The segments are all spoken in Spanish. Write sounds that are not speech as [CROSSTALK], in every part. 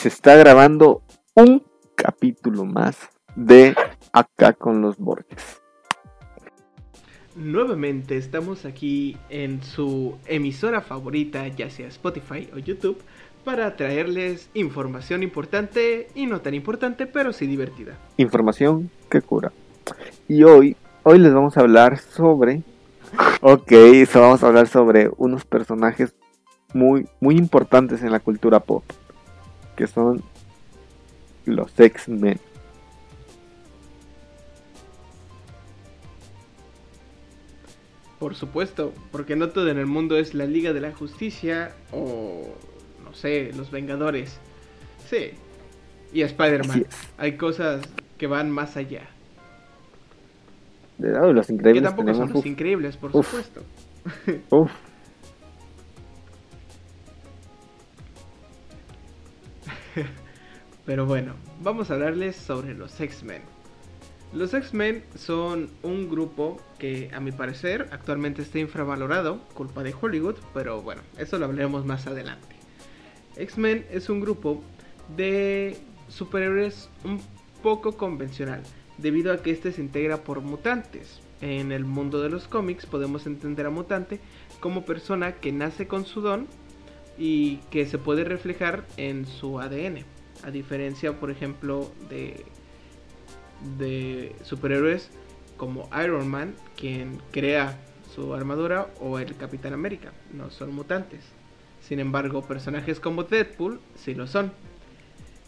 se está grabando un capítulo más de Acá con los Borges. Nuevamente estamos aquí en su emisora favorita, ya sea Spotify o YouTube, para traerles información importante y no tan importante, pero sí divertida. Información que cura. Y hoy, hoy les vamos a hablar sobre... Ok, so vamos a hablar sobre unos personajes muy, muy importantes en la cultura pop, que son los X-Men. Por supuesto, porque no todo en el mundo es la Liga de la Justicia o, no sé, los Vengadores. Sí, y Spider-Man. Hay cosas que van más allá. De los increíbles. Que tampoco son los increíbles, por supuesto. Uf. [LAUGHS] Pero bueno, vamos a hablarles sobre los X-Men. Los X-Men son un grupo que a mi parecer actualmente está infravalorado, culpa de Hollywood, pero bueno, eso lo hablaremos más adelante. X-Men es un grupo de superhéroes un poco convencional, debido a que este se integra por mutantes. En el mundo de los cómics podemos entender a mutante como persona que nace con su don y que se puede reflejar en su ADN. A diferencia, por ejemplo, de, superhéroes como Iron Man, quien crea su armadura, o el Capitán América. No son mutantes. Sin embargo, personajes como Deadpool sí lo son.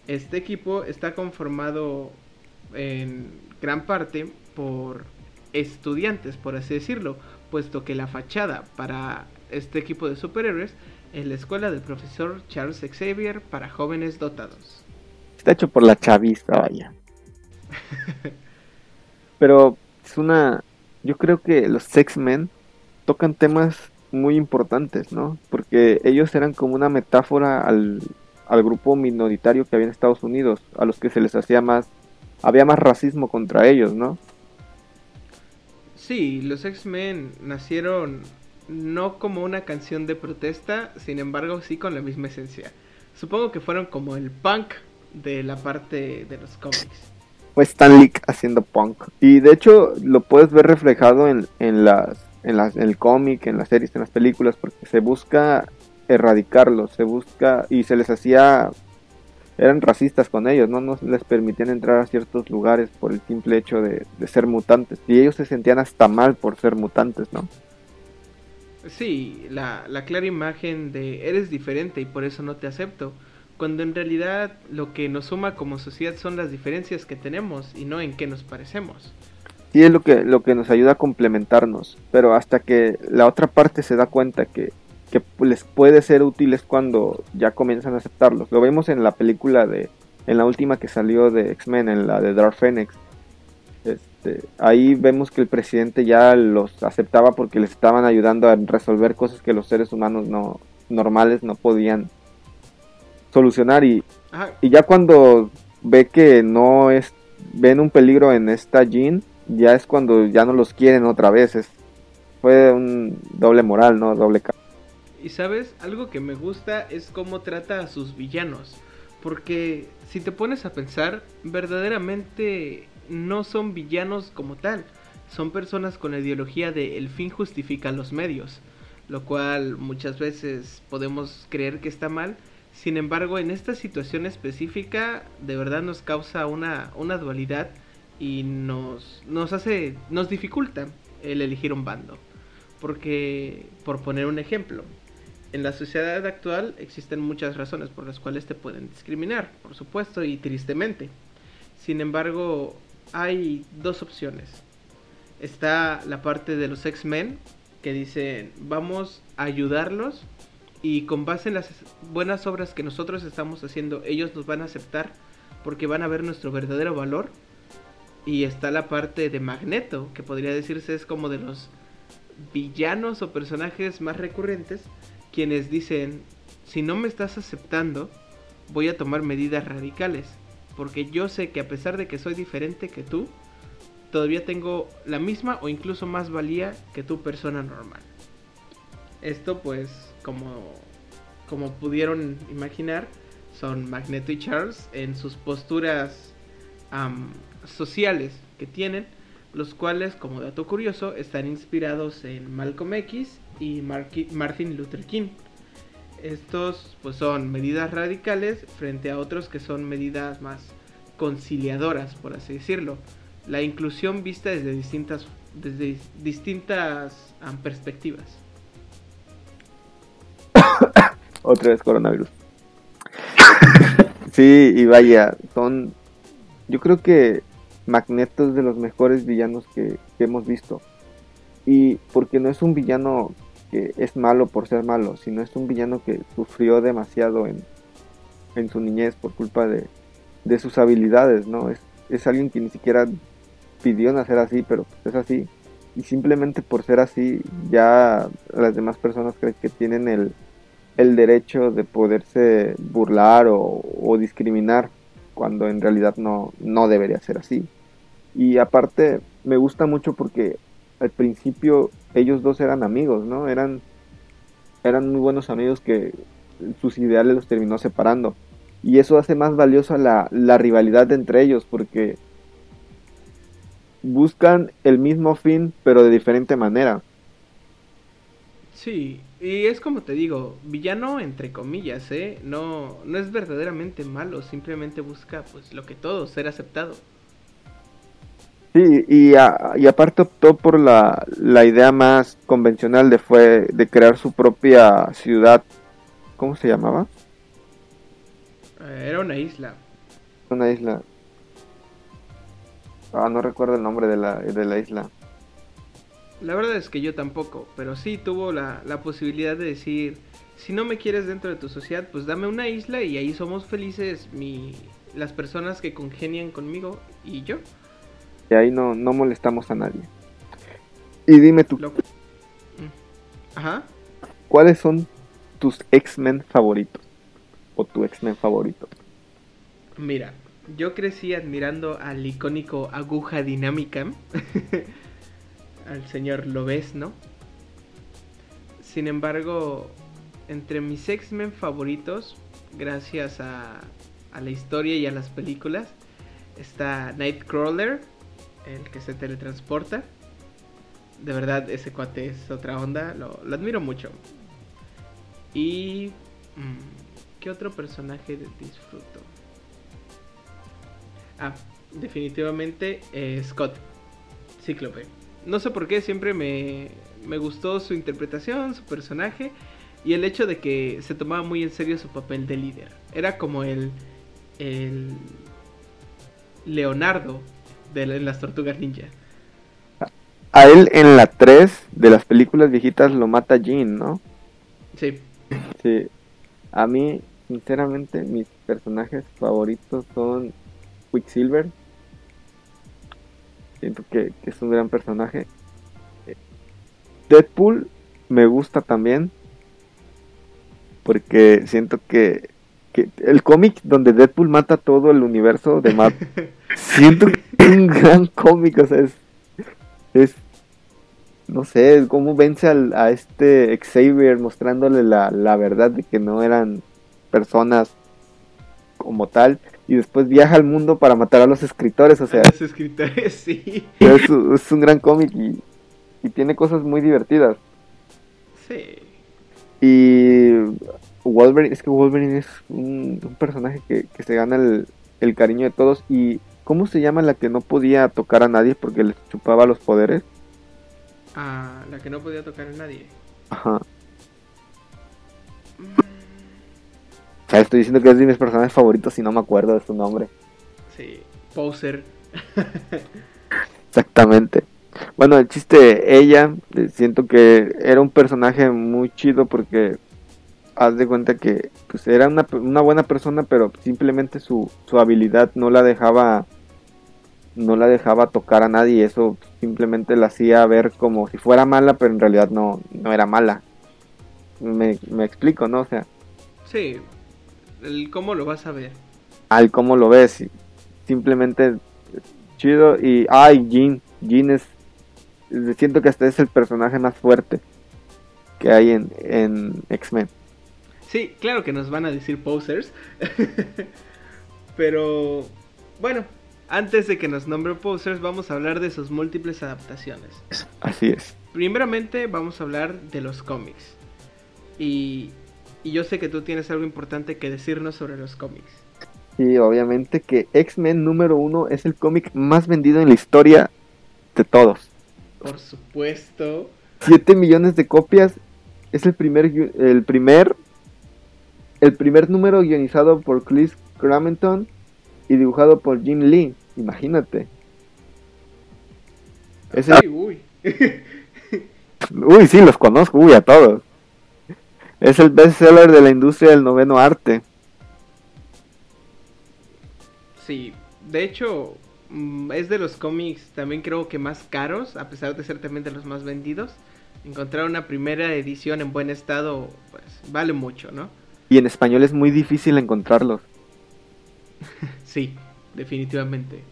Este equipo está conformado en gran parte por estudiantes, por así decirlo, puesto que la fachada para este equipo de superhéroes es la escuela del profesor Charles Xavier para jóvenes dotados. Está hecho por la chavista, vaya. [LAUGHS] Pero es una. Yo creo que los X-Men tocan temas muy importantes, ¿no? Porque ellos eran como una metáfora al, al grupo minoritario que había en Estados Unidos, a los que se les hacía más. Había más racismo contra ellos, ¿no? Sí, los X-Men nacieron no como una canción de protesta, sin embargo sí con la misma esencia. Supongo que fueron como el punk de la parte de los cómics. Pues Stan Lee haciendo punk. Y de hecho lo puedes ver reflejado en, en, las, en, las, en el cómic, en las series, en las películas, porque se busca erradicarlos, se busca y se les hacía eran racistas con ellos, no nos les permitían entrar a ciertos lugares por el simple hecho de, de, ser mutantes. Y ellos se sentían hasta mal por ser mutantes, ¿no? Sí, la, la clara imagen de eres diferente y por eso no te acepto cuando en realidad lo que nos suma como sociedad son las diferencias que tenemos y no en qué nos parecemos. Sí, es lo que, lo que nos ayuda a complementarnos, pero hasta que la otra parte se da cuenta que, que les puede ser útil es cuando ya comienzan a aceptarlos. Lo vemos en la película de, en la última que salió de X-Men, en la de Dark Phoenix. Este, ahí vemos que el presidente ya los aceptaba porque les estaban ayudando a resolver cosas que los seres humanos no normales no podían solucionar y, y ya cuando ve que no es ven un peligro en esta Jean, ya es cuando ya no los quieren otra vez. Es, fue un doble moral, ¿no? Doble Y sabes, algo que me gusta es cómo trata a sus villanos. Porque si te pones a pensar, verdaderamente no son villanos como tal. Son personas con la ideología de el fin justifica los medios. Lo cual muchas veces podemos creer que está mal sin embargo, en esta situación específica, de verdad nos causa una, una dualidad y nos, nos hace, nos dificulta el elegir un bando. Porque, por poner un ejemplo, en la sociedad actual existen muchas razones por las cuales te pueden discriminar, por supuesto, y tristemente. Sin embargo, hay dos opciones. Está la parte de los X-Men que dicen, vamos a ayudarlos y con base en las buenas obras que nosotros estamos haciendo, ellos nos van a aceptar porque van a ver nuestro verdadero valor. Y está la parte de Magneto, que podría decirse es como de los villanos o personajes más recurrentes, quienes dicen, si no me estás aceptando, voy a tomar medidas radicales, porque yo sé que a pesar de que soy diferente que tú, todavía tengo la misma o incluso más valía que tu persona normal. Esto pues como, como pudieron imaginar, son Magneto y Charles en sus posturas sociales que tienen, los cuales, como dato curioso, están inspirados en Malcolm X y Martin Luther King. Estos pues son medidas radicales frente a otros que son medidas más conciliadoras, por así decirlo. La inclusión vista desde distintas, desde distintas perspectivas. [COUGHS] Otra vez coronavirus. [COUGHS] sí, y vaya, son... Yo creo que Magneto es de los mejores villanos que, que hemos visto. Y porque no es un villano que es malo por ser malo, sino es un villano que sufrió demasiado en, en su niñez por culpa de, de sus habilidades, ¿no? Es, es, alguien que ni siquiera pidió nacer así, pero pues es así. Y simplemente por ser así, ya las demás personas creen que tienen el, el derecho de poderse burlar o, o, discriminar, cuando en realidad no, no debería ser así. Y aparte, me gusta mucho porque al principio ellos dos eran amigos, ¿no? Eran, eran muy buenos amigos que sus ideales los terminó separando. Y eso hace más valiosa la, la rivalidad entre ellos porque buscan el mismo fin pero de diferente manera. Sí, y es como te digo, villano entre comillas, ¿eh? No, no es verdaderamente malo, simplemente busca pues lo que todo, ser aceptado. Sí, y, y aparte optó por la, la, idea más convencional de fue de crear su propia ciudad. ¿Cómo se llamaba? Eh, era una isla. Una isla. Ah, no recuerdo el nombre de la, de la isla. La verdad es que yo tampoco, pero sí tuvo la, la posibilidad de decir, si no me quieres dentro de tu sociedad, pues dame una isla y ahí somos felices mi, las personas que congenian conmigo y yo ahí no, no molestamos a nadie. Y dime tú. Mm. Ajá. ¿Cuáles son tus X-Men favoritos? O tu X-Men favorito. Mira, yo crecí admirando al icónico Aguja Dinámica. [LAUGHS] al señor ¿no? Sin embargo, entre mis X-Men favoritos, gracias a, a la historia y a las películas, está Nightcrawler, el que se teletransporta. De verdad, ese cuate es otra onda, lo, admiro mucho. Y... Mm, ¿Qué otro personaje disfruto? Ah, definitivamente eh, Scott, Cíclope. No sé por qué, siempre me, me gustó su interpretación, su personaje y el hecho de que se tomaba muy en serio su papel de líder. Era como el, el Leonardo de en las tortugas ninja. A él en la 3 de las películas viejitas lo mata Jean, ¿no? Sí. Sí. A mí, sinceramente, mis personajes favoritos son Quicksilver. Siento que, que es un gran personaje. Deadpool me gusta también. Porque siento que que el cómic donde Deadpool mata todo el universo de Marvel. [LAUGHS] siento que es un gran cómic, o sea, es, es no sé, cómo vence al, a este Xavier mostrándole la, la verdad de que no eran personas como tal y después viaja al mundo para matar a los escritores, o sea. A los escritores, sí. Es, es un gran cómic y, y tiene cosas muy divertidas. Sí. Y Wolverine, es que Wolverine es un, personaje que, se gana el, cariño de todos. ¿Y cómo se llama la que no podía tocar a nadie porque le chupaba los poderes? Ah, la que no podía tocar a nadie. Ajá. Mm. estoy diciendo que es de mis personajes favoritos y no me acuerdo de su nombre. Sí, Poser. [LAUGHS] Exactamente. Bueno, el chiste, ella, eh, siento que era un personaje muy chido porque haz de cuenta que pues era una, una buena persona, pero simplemente su, su, habilidad no la dejaba no la dejaba tocar a nadie y eso simplemente la hacía ver como si fuera mala, pero en realidad no, no era mala. Me, me explico, ¿no? O sea. Sí, el cómo lo vas a ver. Al cómo lo ves, simplemente chido y ay, Jean, Jean es siento que hasta es el personaje más fuerte que hay en, en X-Men. Sí, claro que nos van a decir posers. [LAUGHS] Pero bueno, antes de que nos nombre posers, vamos a hablar de sus múltiples adaptaciones. Así es. Primeramente vamos a hablar de los cómics. Y, y yo sé que tú tienes algo importante que decirnos sobre los cómics. Y obviamente que X-Men número uno es el cómic más vendido en la historia de todos. Por supuesto. 7 millones de copias. Es el primer, el primer, el primer número guionizado por Chris Cramenton y dibujado por Jim Lee. Imagínate. uy. [LAUGHS] uy, sí, los conozco, uy, a todos. Es el bestseller de la industria del noveno arte. Sí, de hecho, mm, es de los cómics también creo que más caros, a pesar de ser también de los más vendidos. Encontrar una primera edición en buen estado, pues vale mucho, ¿no? Y en español es muy difícil encontrarlos. [LAUGHS] sí, definitivamente.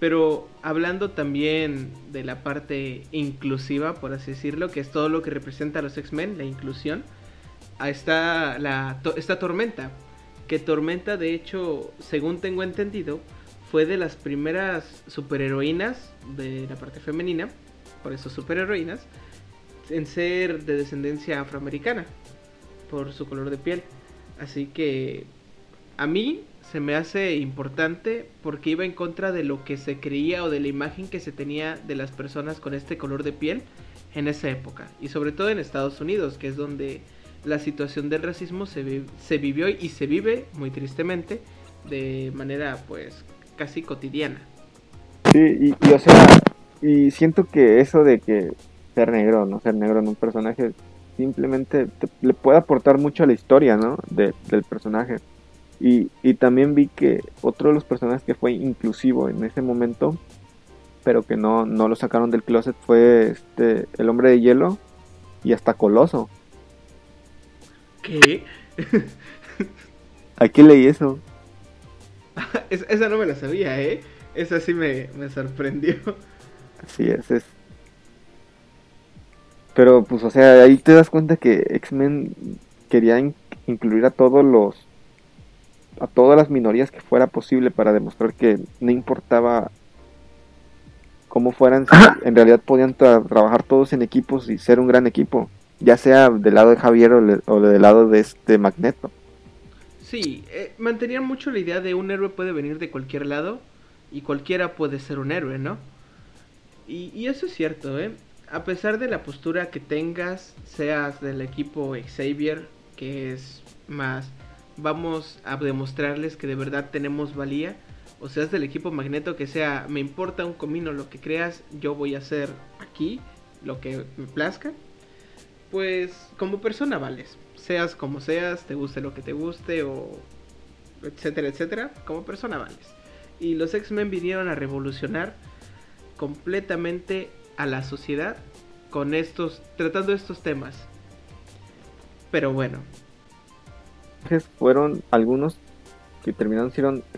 Pero hablando también de la parte inclusiva, por así decirlo, que es todo lo que representa a los X-Men, la inclusión, está la, esta tormenta. Que Tormenta, de hecho, según tengo entendido, fue de las primeras superheroínas de la parte femenina, por eso superheroínas, en ser de descendencia afroamericana, por su color de piel. Así que a mí se me hace importante porque iba en contra de lo que se creía o de la imagen que se tenía de las personas con este color de piel en esa época. Y sobre todo en Estados Unidos, que es donde la situación del racismo se, se vivió y se vive muy tristemente de manera pues casi cotidiana. Sí, y, o sea, y siento que eso de que ser negro, no ser negro en un personaje, simplemente le puede aportar mucho a la historia, ¿no? del personaje. Y, y también vi que otro de los personajes que fue inclusivo en ese momento, pero que no, no lo sacaron del closet, fue este el hombre de hielo y hasta Coloso. ¿Qué? [LAUGHS] Aquí leí eso. [LAUGHS] esa no me la sabía, ¿eh? Esa sí me, me sorprendió. Así es, es. Pero pues, o sea, ahí te das cuenta que X-Men quería incluir a todos los a todas las minorías que fuera posible para demostrar que no importaba cómo fueran, en realidad podían trabajar todos en equipos y ser un gran equipo, ya sea del lado de Javier o, del lado de este Magneto. Sí, eh, mantenían mucho la idea de un héroe puede venir de cualquier lado y cualquiera puede ser un héroe, ¿no? Y, y eso es cierto, ¿eh? A pesar de la postura que tengas, seas del equipo Xavier, que es más vamos a demostrarles que de verdad tenemos valía. O seas del equipo Magneto que sea, me importa un comino lo que creas, yo voy a hacer aquí lo que me plazca. Pues como persona vales. Seas como seas, te guste lo que te guste o etcétera, etcétera. Como persona vales. Y los X-Men vinieron a revolucionar completamente a la sociedad con estos, tratando estos temas. Pero bueno, fueron algunos que terminaron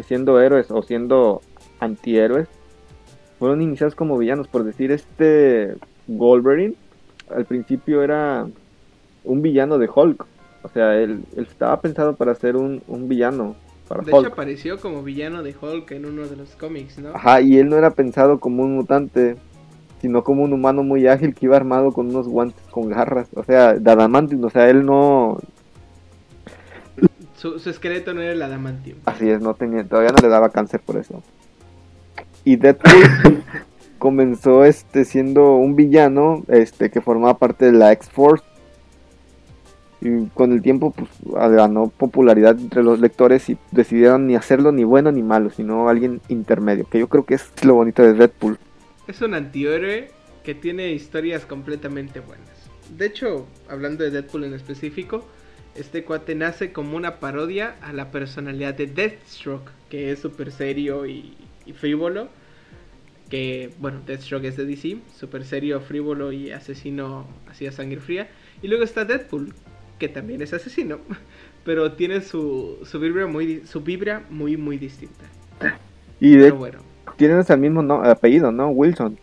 siendo, héroes o siendo antihéroes. Fueron iniciados como villanos, por decir, este Wolverine al principio era un villano de Hulk. O sea, él, estaba pensado para ser un, villano. Para de hecho, apareció como villano de Hulk en uno de los cómics, ¿no? Ajá, y él no era pensado como un mutante, sino como un humano muy ágil que iba armado con unos guantes con garras. O sea, de adamantium. O sea, él no, su, esqueleto no era el adamantium. Así es, no tenía, todavía no le daba cáncer por eso. Y Deadpool [LAUGHS] comenzó este siendo un villano este que formaba parte de la X-Force. Y con el tiempo pues ganó popularidad entre los lectores y decidieron ni hacerlo ni bueno ni malo, sino alguien intermedio, que yo creo que es lo bonito de Deadpool. Es un antihéroe que tiene historias completamente buenas. De hecho, hablando de Deadpool en específico, este cuate nace como una parodia a la personalidad de Deathstroke, que es súper serio y, frívolo. Que, bueno, Deathstroke es de DC, súper serio, frívolo y asesino así a sangre fría. Y luego está Deadpool, que también es asesino, [LAUGHS] pero tiene su, su, vibra, muy, su vibra muy, muy distinta. Y de, bueno. Tienen el mismo apellido, ¿no? Wilson.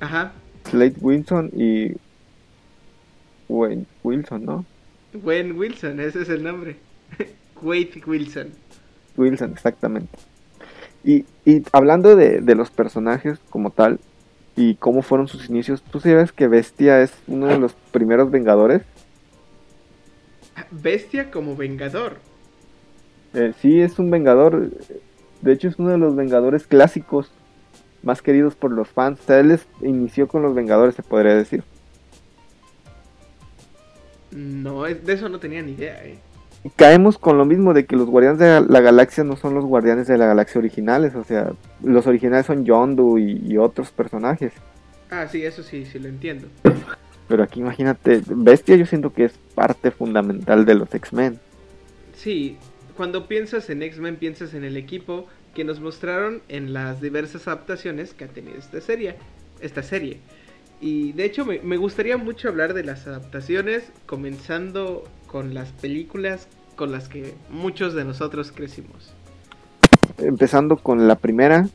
Ajá. Slade Wilson y Wayne Wilson, ¿no? Gwen Wilson, ese es el nombre. [LAUGHS] Wade Wilson. Wilson, exactamente. Y, y hablando de, de, los personajes como tal y cómo fueron sus inicios, ¿tú sabes que Bestia es uno de los primeros Vengadores? Bestia como Vengador. Eh, sí, es un Vengador. De hecho, es uno de los Vengadores clásicos más queridos por los fans. O sea, él inició con los Vengadores, se podría decir. No, de eso no tenía ni idea, eh. Caemos con lo mismo de que los Guardianes de la Galaxia no son los Guardianes de la Galaxia originales, o sea, los originales son Yondu y, y otros personajes. Ah, sí, eso sí, sí lo entiendo. Pero aquí imagínate, Bestia yo siento que es parte fundamental de los X-Men. Sí, cuando piensas en X-Men piensas en el equipo que nos mostraron en las diversas adaptaciones que ha tenido esta serie. Esta serie. Y de hecho me, me, gustaría mucho hablar de las adaptaciones, comenzando con las películas con las que muchos de nosotros crecimos. Empezando con la primera,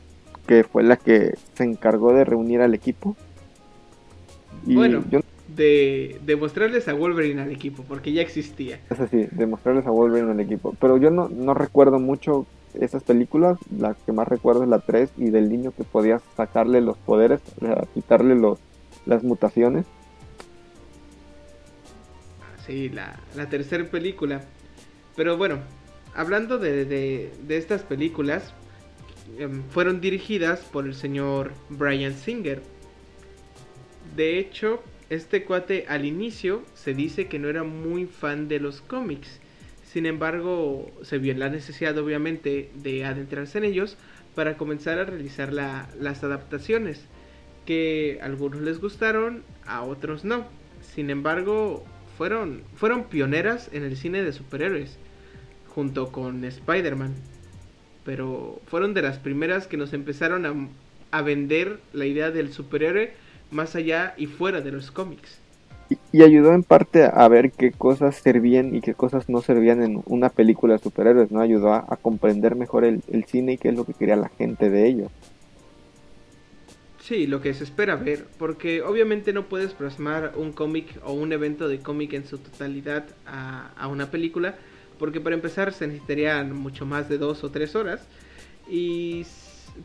que fue la que se encargó de reunir al equipo. Y bueno, yo... de, de, mostrarles a Wolverine al equipo, porque ya existía. Es así, de mostrarles a Wolverine al equipo. Pero yo no, no recuerdo mucho esas películas, la que más recuerdo es la 3 y del niño que podías sacarle los poderes, quitarle los, las mutaciones. Sí, la, la tercera película. Pero bueno, hablando de, de, de estas películas, um, fueron dirigidas por el señor Brian Singer. De hecho, este cuate al inicio se dice que no era muy fan de los cómics. Sin embargo, se vio la necesidad obviamente de adentrarse en ellos para comenzar a realizar la, las adaptaciones que a algunos les gustaron, a otros no. Sin embargo, fueron, fueron pioneras en el cine de superhéroes, junto con Spider-Man. Pero fueron de las primeras que nos empezaron a, vender la idea del superhéroe más allá y fuera de los cómics. Y, y, ayudó en parte a ver qué cosas servían y qué cosas no servían en una película de superhéroes, ¿no? Ayudó a, a comprender mejor el, el cine y qué es lo que quería la gente de ellos. Sí, lo que se espera ver, porque obviamente no puedes plasmar un cómic o un evento de cómic en su totalidad a, a, una película, porque para empezar se necesitarían mucho más de dos o tres horas, y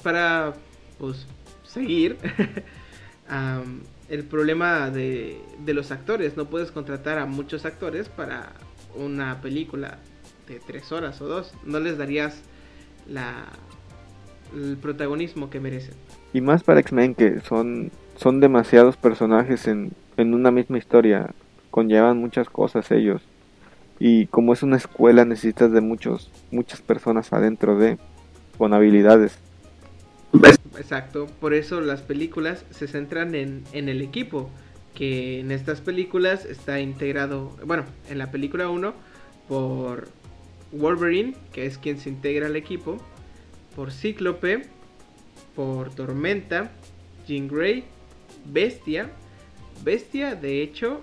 para pues seguir, [LAUGHS] um, el problema de, los actores, no puedes contratar a muchos actores para una película de tres horas o dos, no les darías la, el protagonismo que merecen. Y más para X-Men que son, son demasiados personajes en, en una misma historia. Conllevan muchas cosas ellos. Y como es una escuela necesitas de muchos, muchas personas adentro de, con habilidades. Exacto, por eso las películas se centran en, en el equipo. Que en estas películas está integrado, bueno, en la película 1 por Wolverine, que es quien se integra al equipo, por Cíclope, por Tormenta, Jean Grey, Bestia. Bestia, de hecho,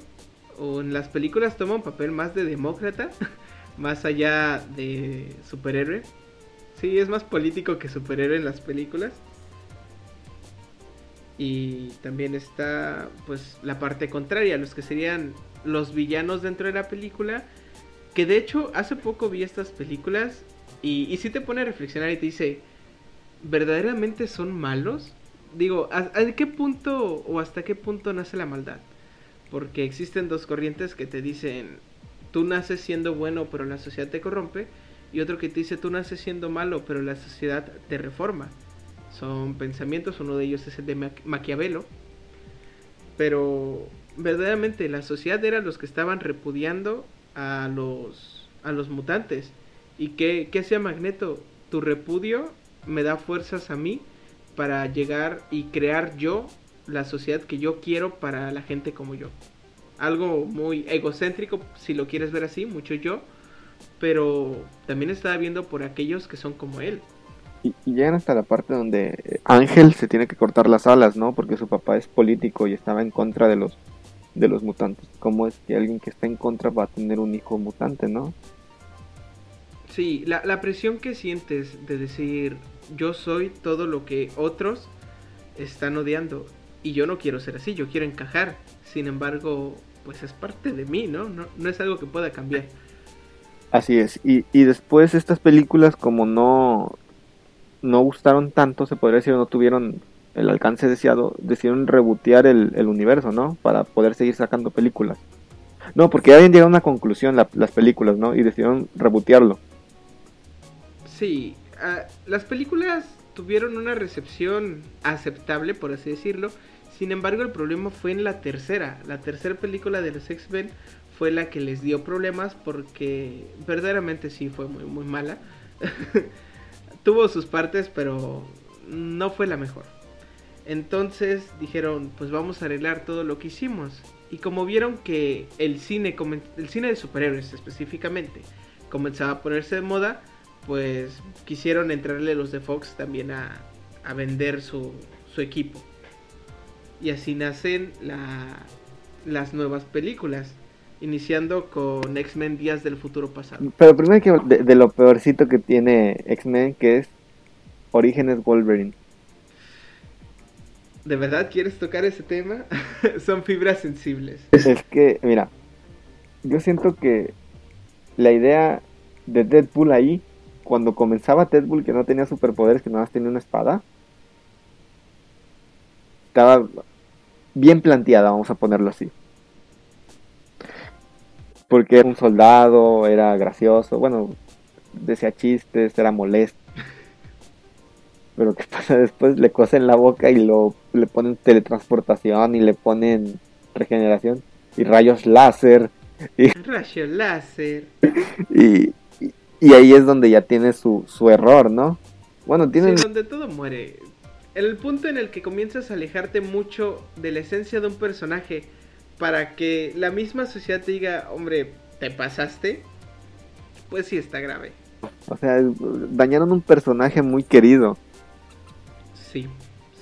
en las películas toma un papel más de demócrata, [LAUGHS] más allá de superhéroe. Sí, es más político que superhéroe en las películas. Y también está, pues, la parte contraria, los que serían los villanos dentro de la película. Que de hecho, hace poco vi estas películas y, y sí te pone a reflexionar y te dice, ¿verdaderamente son malos? Digo, ¿a, ¿a, qué punto o hasta qué punto nace la maldad? Porque existen dos corrientes que te dicen, tú naces siendo bueno pero la sociedad te corrompe, y otro que te dice, tú naces siendo malo pero la sociedad te reforma. Son pensamientos, uno de ellos es el de Ma Maquiavelo, pero verdaderamente la sociedad era los que estaban repudiando a los, a los mutantes. ¿Y qué, qué hacía Magneto? Tu repudio me da fuerzas a mí para llegar y crear yo la sociedad que yo quiero para la gente como yo. Algo muy egocéntrico, si lo quieres ver así, mucho yo, pero también estaba viendo por aquellos que son como él. Y, y, llegan hasta la parte donde Ángel se tiene que cortar las alas, ¿no? Porque su papá es político y estaba en contra de los de los mutantes. ¿Cómo es que alguien que está en contra va a tener un hijo mutante, no? Sí, la, la presión que sientes de decir, yo soy todo lo que otros están odiando. Y yo no quiero ser así, yo quiero encajar. Sin embargo, pues es parte de mí, ¿no? No, no es algo que pueda cambiar. Así es. Y, y después estas películas como no, no gustaron tanto, se podría decir, no tuvieron el alcance deseado, decidieron rebotear el, el universo, ¿no? Para poder seguir sacando películas. No, porque ya habían llegado a una conclusión las películas, ¿no? Y decidieron rebotearlo. Sí, uh, las películas tuvieron una recepción aceptable, por así decirlo. Sin embargo, el problema fue en la tercera. La tercera película de los X-Men fue la que les dio problemas porque verdaderamente sí fue muy, muy mala. [LAUGHS] Tuvo sus partes, pero no fue la mejor. Entonces dijeron, pues vamos a arreglar todo lo que hicimos. Y como vieron que el cine, el cine de superhéroes específicamente, comenzaba a ponerse de moda, pues quisieron entrarle los de Fox también a, a vender su, su, equipo. Y así nacen la, las nuevas películas, iniciando con X-Men Días del Futuro Pasado. Pero primero que de, de lo peorcito que tiene X-Men, que es Orígenes Wolverine. ¿De verdad quieres tocar ese tema? [LAUGHS] Son fibras sensibles. Es que, mira, yo siento que la idea de Deadpool ahí cuando comenzaba Deadpool que no tenía superpoderes, que nada más tenía una espada, estaba bien planteada, vamos a ponerlo así. Porque era un soldado, era gracioso, bueno, decía chistes, era molesto. Pero ¿qué pasa después? Le cosen la boca y lo, le ponen teletransportación y le ponen regeneración y rayos láser. Y, [LAUGHS] rayos láser. Y, y ahí es donde ya tiene su, su error, ¿no? Bueno, tiene... Sí, donde todo muere. El punto en el que comienzas a alejarte mucho de la esencia de un personaje para que la misma sociedad te diga, hombre, ¿te pasaste? Pues sí está grave. O sea, dañaron un personaje muy querido. Sí,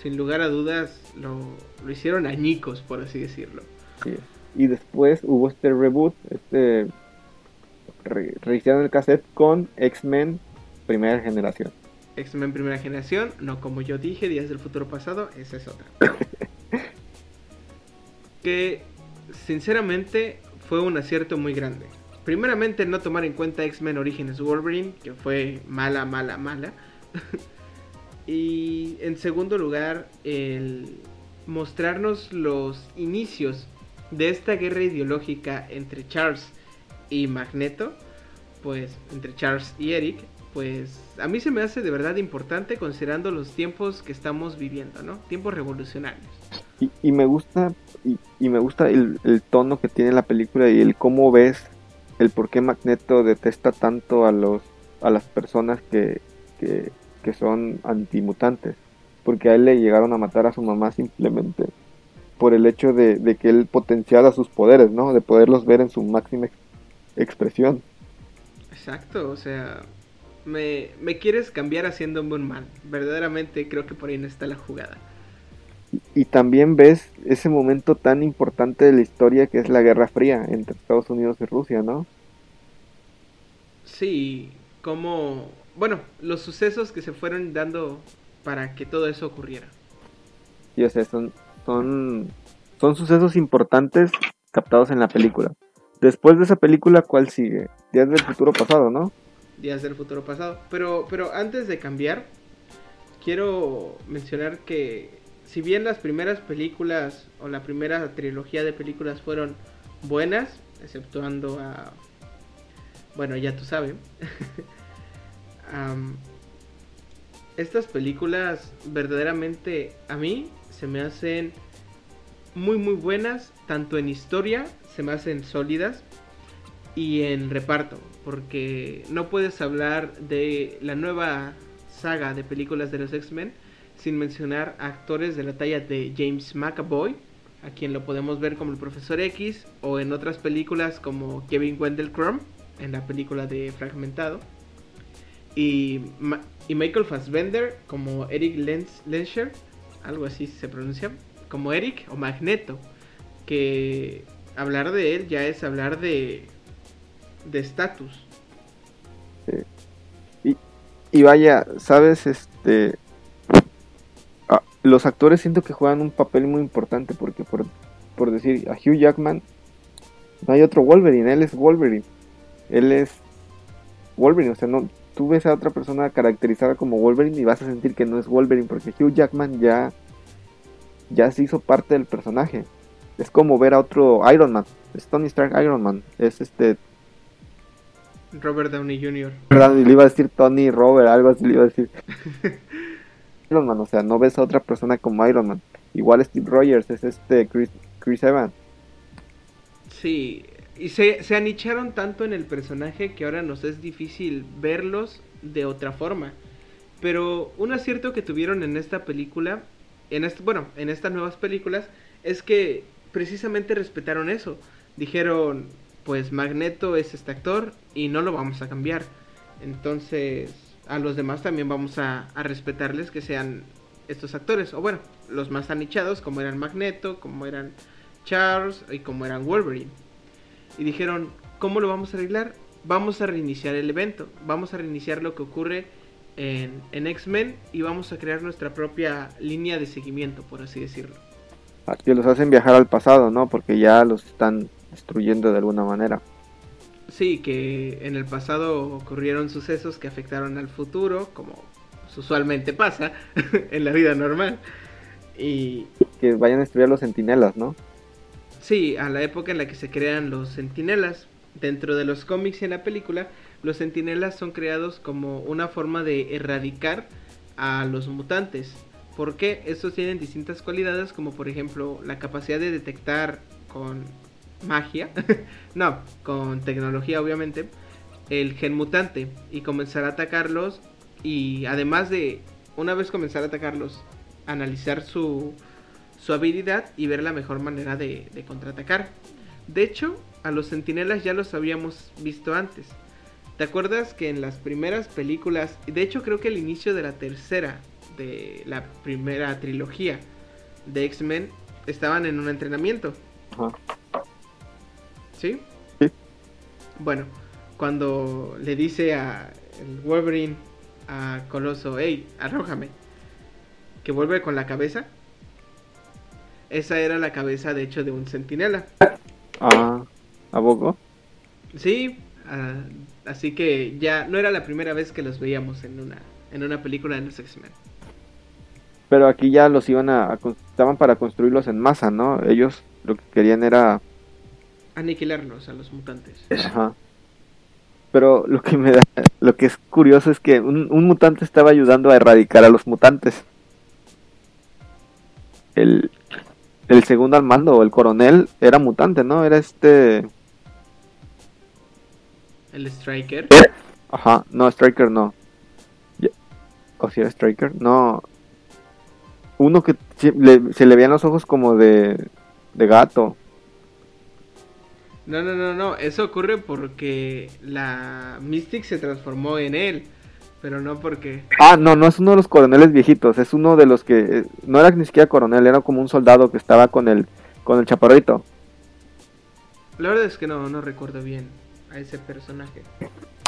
sin lugar a dudas lo, lo hicieron añicos, por así decirlo. Sí. Y después hubo este reboot, este re el cassette con X-Men primera generación. X-Men primera generación, no como yo dije, Días del futuro pasado, esa es otra. [LAUGHS] que sinceramente fue un acierto muy grande. Primeramente no tomar en cuenta X-Men Orígenes Wolverine, que fue mala, mala, mala. [LAUGHS] y en segundo lugar, el mostrarnos los inicios de esta guerra ideológica entre Charles y Magneto, pues entre Charles y Eric, pues a mí se me hace de verdad importante considerando los tiempos que estamos viviendo, ¿no? Tiempos revolucionarios. Y, me gusta, y me gusta el, tono que tiene la película y el cómo ves el por qué Magneto detesta tanto a los a las personas que, que, son antimutantes. Porque a él le llegaron a matar a su mamá simplemente por el hecho de, de que él potenciara sus poderes, ¿no? De poderlos ver en su máxima expresión. Exacto, o sea, me, me quieres cambiar haciéndome un mal. Verdaderamente creo que por ahí no está la jugada. Y, también ves ese momento tan importante de la historia que es la Guerra Fría entre Estados Unidos y Rusia, ¿no? Sí, como, bueno, los sucesos que se fueron dando para que todo eso ocurriera. Y o sea, son, son, son sucesos importantes captados en la película. Después de esa película, ¿cuál sigue? Días del futuro pasado, ¿no? Días del futuro pasado. Pero, pero antes de cambiar, quiero mencionar que si bien las primeras películas o la primera trilogía de películas fueron buenas, exceptuando a... Bueno, ya tú sabes. [LAUGHS] estas películas verdaderamente a mí se me hacen muy muy buenas, tanto en historia se me hacen sólidas y en reparto, porque no puedes hablar de la nueva saga de películas de los X-Men sin mencionar actores de la talla de James McAvoy, a quien lo podemos ver como el Profesor X, o en otras películas como Kevin Wendell Crumb, en la película de Fragmentado, y, y Michael Fassbender como Eric Lenscher, algo así se pronuncia, como Eric o Magneto, que hablar de él ya es hablar de de estatus. Y, y vaya, sabes, este los actores siento que juegan un papel muy importante porque por, por decir a Hugh Jackman No hay otro Wolverine, él es Wolverine. Él es Wolverine, o sea, no, tú ves a otra persona caracterizada como Wolverine y vas a sentir que no es Wolverine porque Hugh Jackman ya ya se hizo parte del personaje. Es como ver a otro Iron Man. Es Tony Stark Iron Man. Es este. Robert Downey Jr. Y le iba a decir Tony Robert, algo así le iba a decir. [LAUGHS] Iron o sea, no ves a otra persona como Iron Man. Igual Steve Rogers es este Chris, Chris Evans. Sí, y se, se anicharon tanto en el personaje que ahora nos es difícil verlos de otra forma. Pero un acierto que tuvieron en esta película, en este, bueno, en estas nuevas películas, es que precisamente respetaron eso. Dijeron, pues Magneto es este actor y no lo vamos a cambiar. Entonces, a los demás también vamos a, respetarles que sean estos actores. O bueno, los más anichados, como eran Magneto, como eran Charles y como eran Wolverine. Y dijeron, ¿cómo lo vamos a arreglar? Vamos a reiniciar el evento. Vamos a reiniciar lo que ocurre en, en X-Men y vamos a crear nuestra propia línea de seguimiento, por así decirlo. Que los hacen viajar al pasado, ¿no? Porque ya los están destruyendo de alguna manera. Sí, que en el pasado ocurrieron sucesos que afectaron al futuro, como usualmente pasa [LAUGHS] en la vida normal. Y que vayan a a los sentinelas, ¿no? Sí, a la época en la que se crean los sentinelas. Dentro de los cómics y en la película, los sentinelas son creados como una forma de erradicar a los mutantes. Porque estos tienen distintas cualidades, como por ejemplo la capacidad de detectar con magia, [LAUGHS] no, con tecnología obviamente, el gen mutante y comenzar a atacarlos y además de, una vez comenzar a atacarlos, analizar su, su habilidad y ver la mejor manera de, contraatacar. De hecho, a los sentinelas ya los habíamos visto antes. ¿Te acuerdas que en las primeras películas, de hecho creo que el inicio de la tercera, de la primera trilogía de X-Men, estaban en un entrenamiento? ¿Sí? Sí. Bueno, cuando le dice a el Wolverine a Coloso, hey, arrójame, que vuelve con la cabeza. Esa era la cabeza, de hecho, de un centinela. Ah, ¿a poco? Sí, ah, así que ya no era la primera vez que los veíamos en una, en una película de los X-Men. Pero aquí ya los iban a, estaban para construirlos en masa, ¿no? Ellos lo que querían era Aniquilarlos a los mutantes. Ajá. Pero lo que me da, lo que es curioso es que un, un mutante estaba ayudando a erradicar a los mutantes. El, el segundo al mando, el coronel, era mutante, ¿no? Era este... El Striker. Ajá, no, Striker no. ¿O si era Striker? No. Uno que se le veían los ojos como de, de gato. No, no, no, no. Eso ocurre porque la Mystic se transformó en él. Pero no porque... Ah, no, no es uno de los coroneles viejitos, es uno de los que no era ni siquiera coronel, era como un soldado que estaba con el con el chaparrito. La verdad es que no, no recuerdo bien a ese personaje.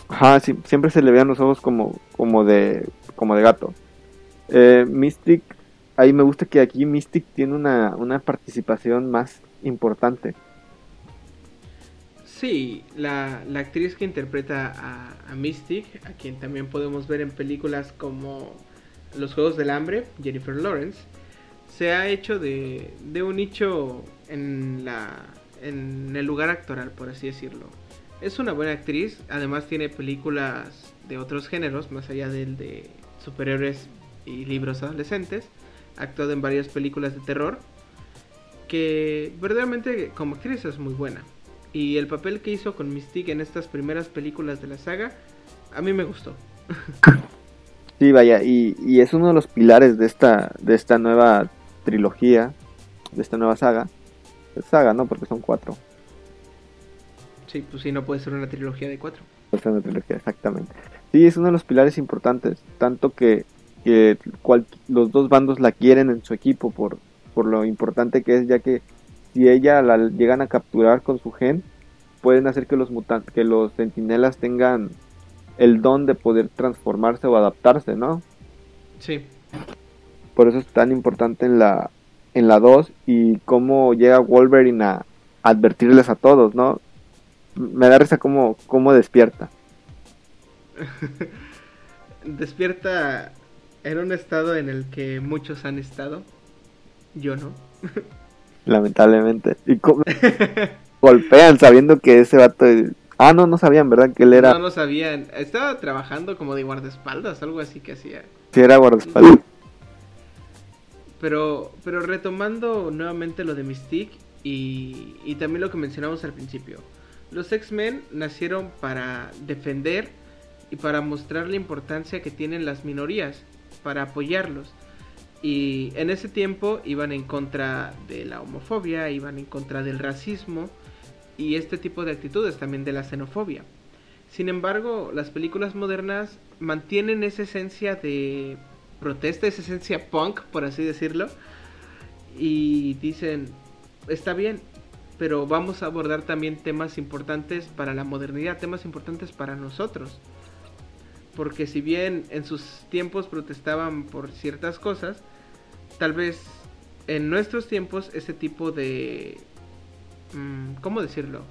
Ajá, sí, siempre se le veían los ojos como como de como de gato. Eh, Mystic, ahí me gusta que aquí Mystic tiene una, una participación más importante. Sí, la, la actriz que interpreta a, Mystic, a quien también podemos ver en películas como Los Juegos del Hambre, Jennifer Lawrence, se ha hecho de, de un nicho en, la, en el lugar actoral, por así decirlo. Es una buena actriz, además tiene películas de otros géneros, más allá del de superhéroes y libros adolescentes. Ha actuado en varias películas de terror, que verdaderamente como actriz es muy buena. Y el papel que hizo con Mystique en estas primeras películas de la saga, a mí me gustó. [LAUGHS] Sí, vaya, y, y es uno de los pilares de esta de esta nueva trilogía, de esta nueva saga. Es saga, ¿no? Porque son cuatro. Sí, pues sí, no puede ser una trilogía de cuatro. Esta es una trilogía, exactamente. Sí, es uno de los pilares importantes, tanto que, que cual- los dos bandos la quieren en su equipo por, por lo importante que es, ya que si ella la llegan a capturar con su gen, pueden hacer que los mutantes, que los sentinelas tengan el don de poder transformarse o adaptarse, ¿no? Sí, Por eso es tan importante en la en la 2 y cómo llega Wolverine a, advertirles a todos, ¿no? Me da risa cómo, cómo despierta. [LAUGHS] despierta en un estado en el que muchos han estado. Yo no. [LAUGHS] Lamentablemente. Y [LAUGHS] golpean sabiendo que ese vato... Ah, no, no sabían, ¿verdad? Que él era... No, no sabían. Estaba trabajando como de guardaespaldas, algo así que hacía. Sí, era guardaespaldas. Pero, pero retomando nuevamente lo de Mystique y, y también lo que mencionamos al principio. Los X-Men nacieron para defender y para mostrar la importancia que tienen las minorías, para apoyarlos. Y en ese tiempo iban en contra de la homofobia, iban en contra del racismo y este tipo de actitudes también de la xenofobia. Sin embargo, las películas modernas mantienen esa esencia de protesta, esa esencia punk, por así decirlo, y dicen, está bien, pero vamos a abordar también temas importantes para la modernidad, temas importantes para nosotros. Porque si bien en sus tiempos protestaban por ciertas cosas, tal vez en nuestros tiempos ese tipo de... Mm, ¿Cómo decirlo?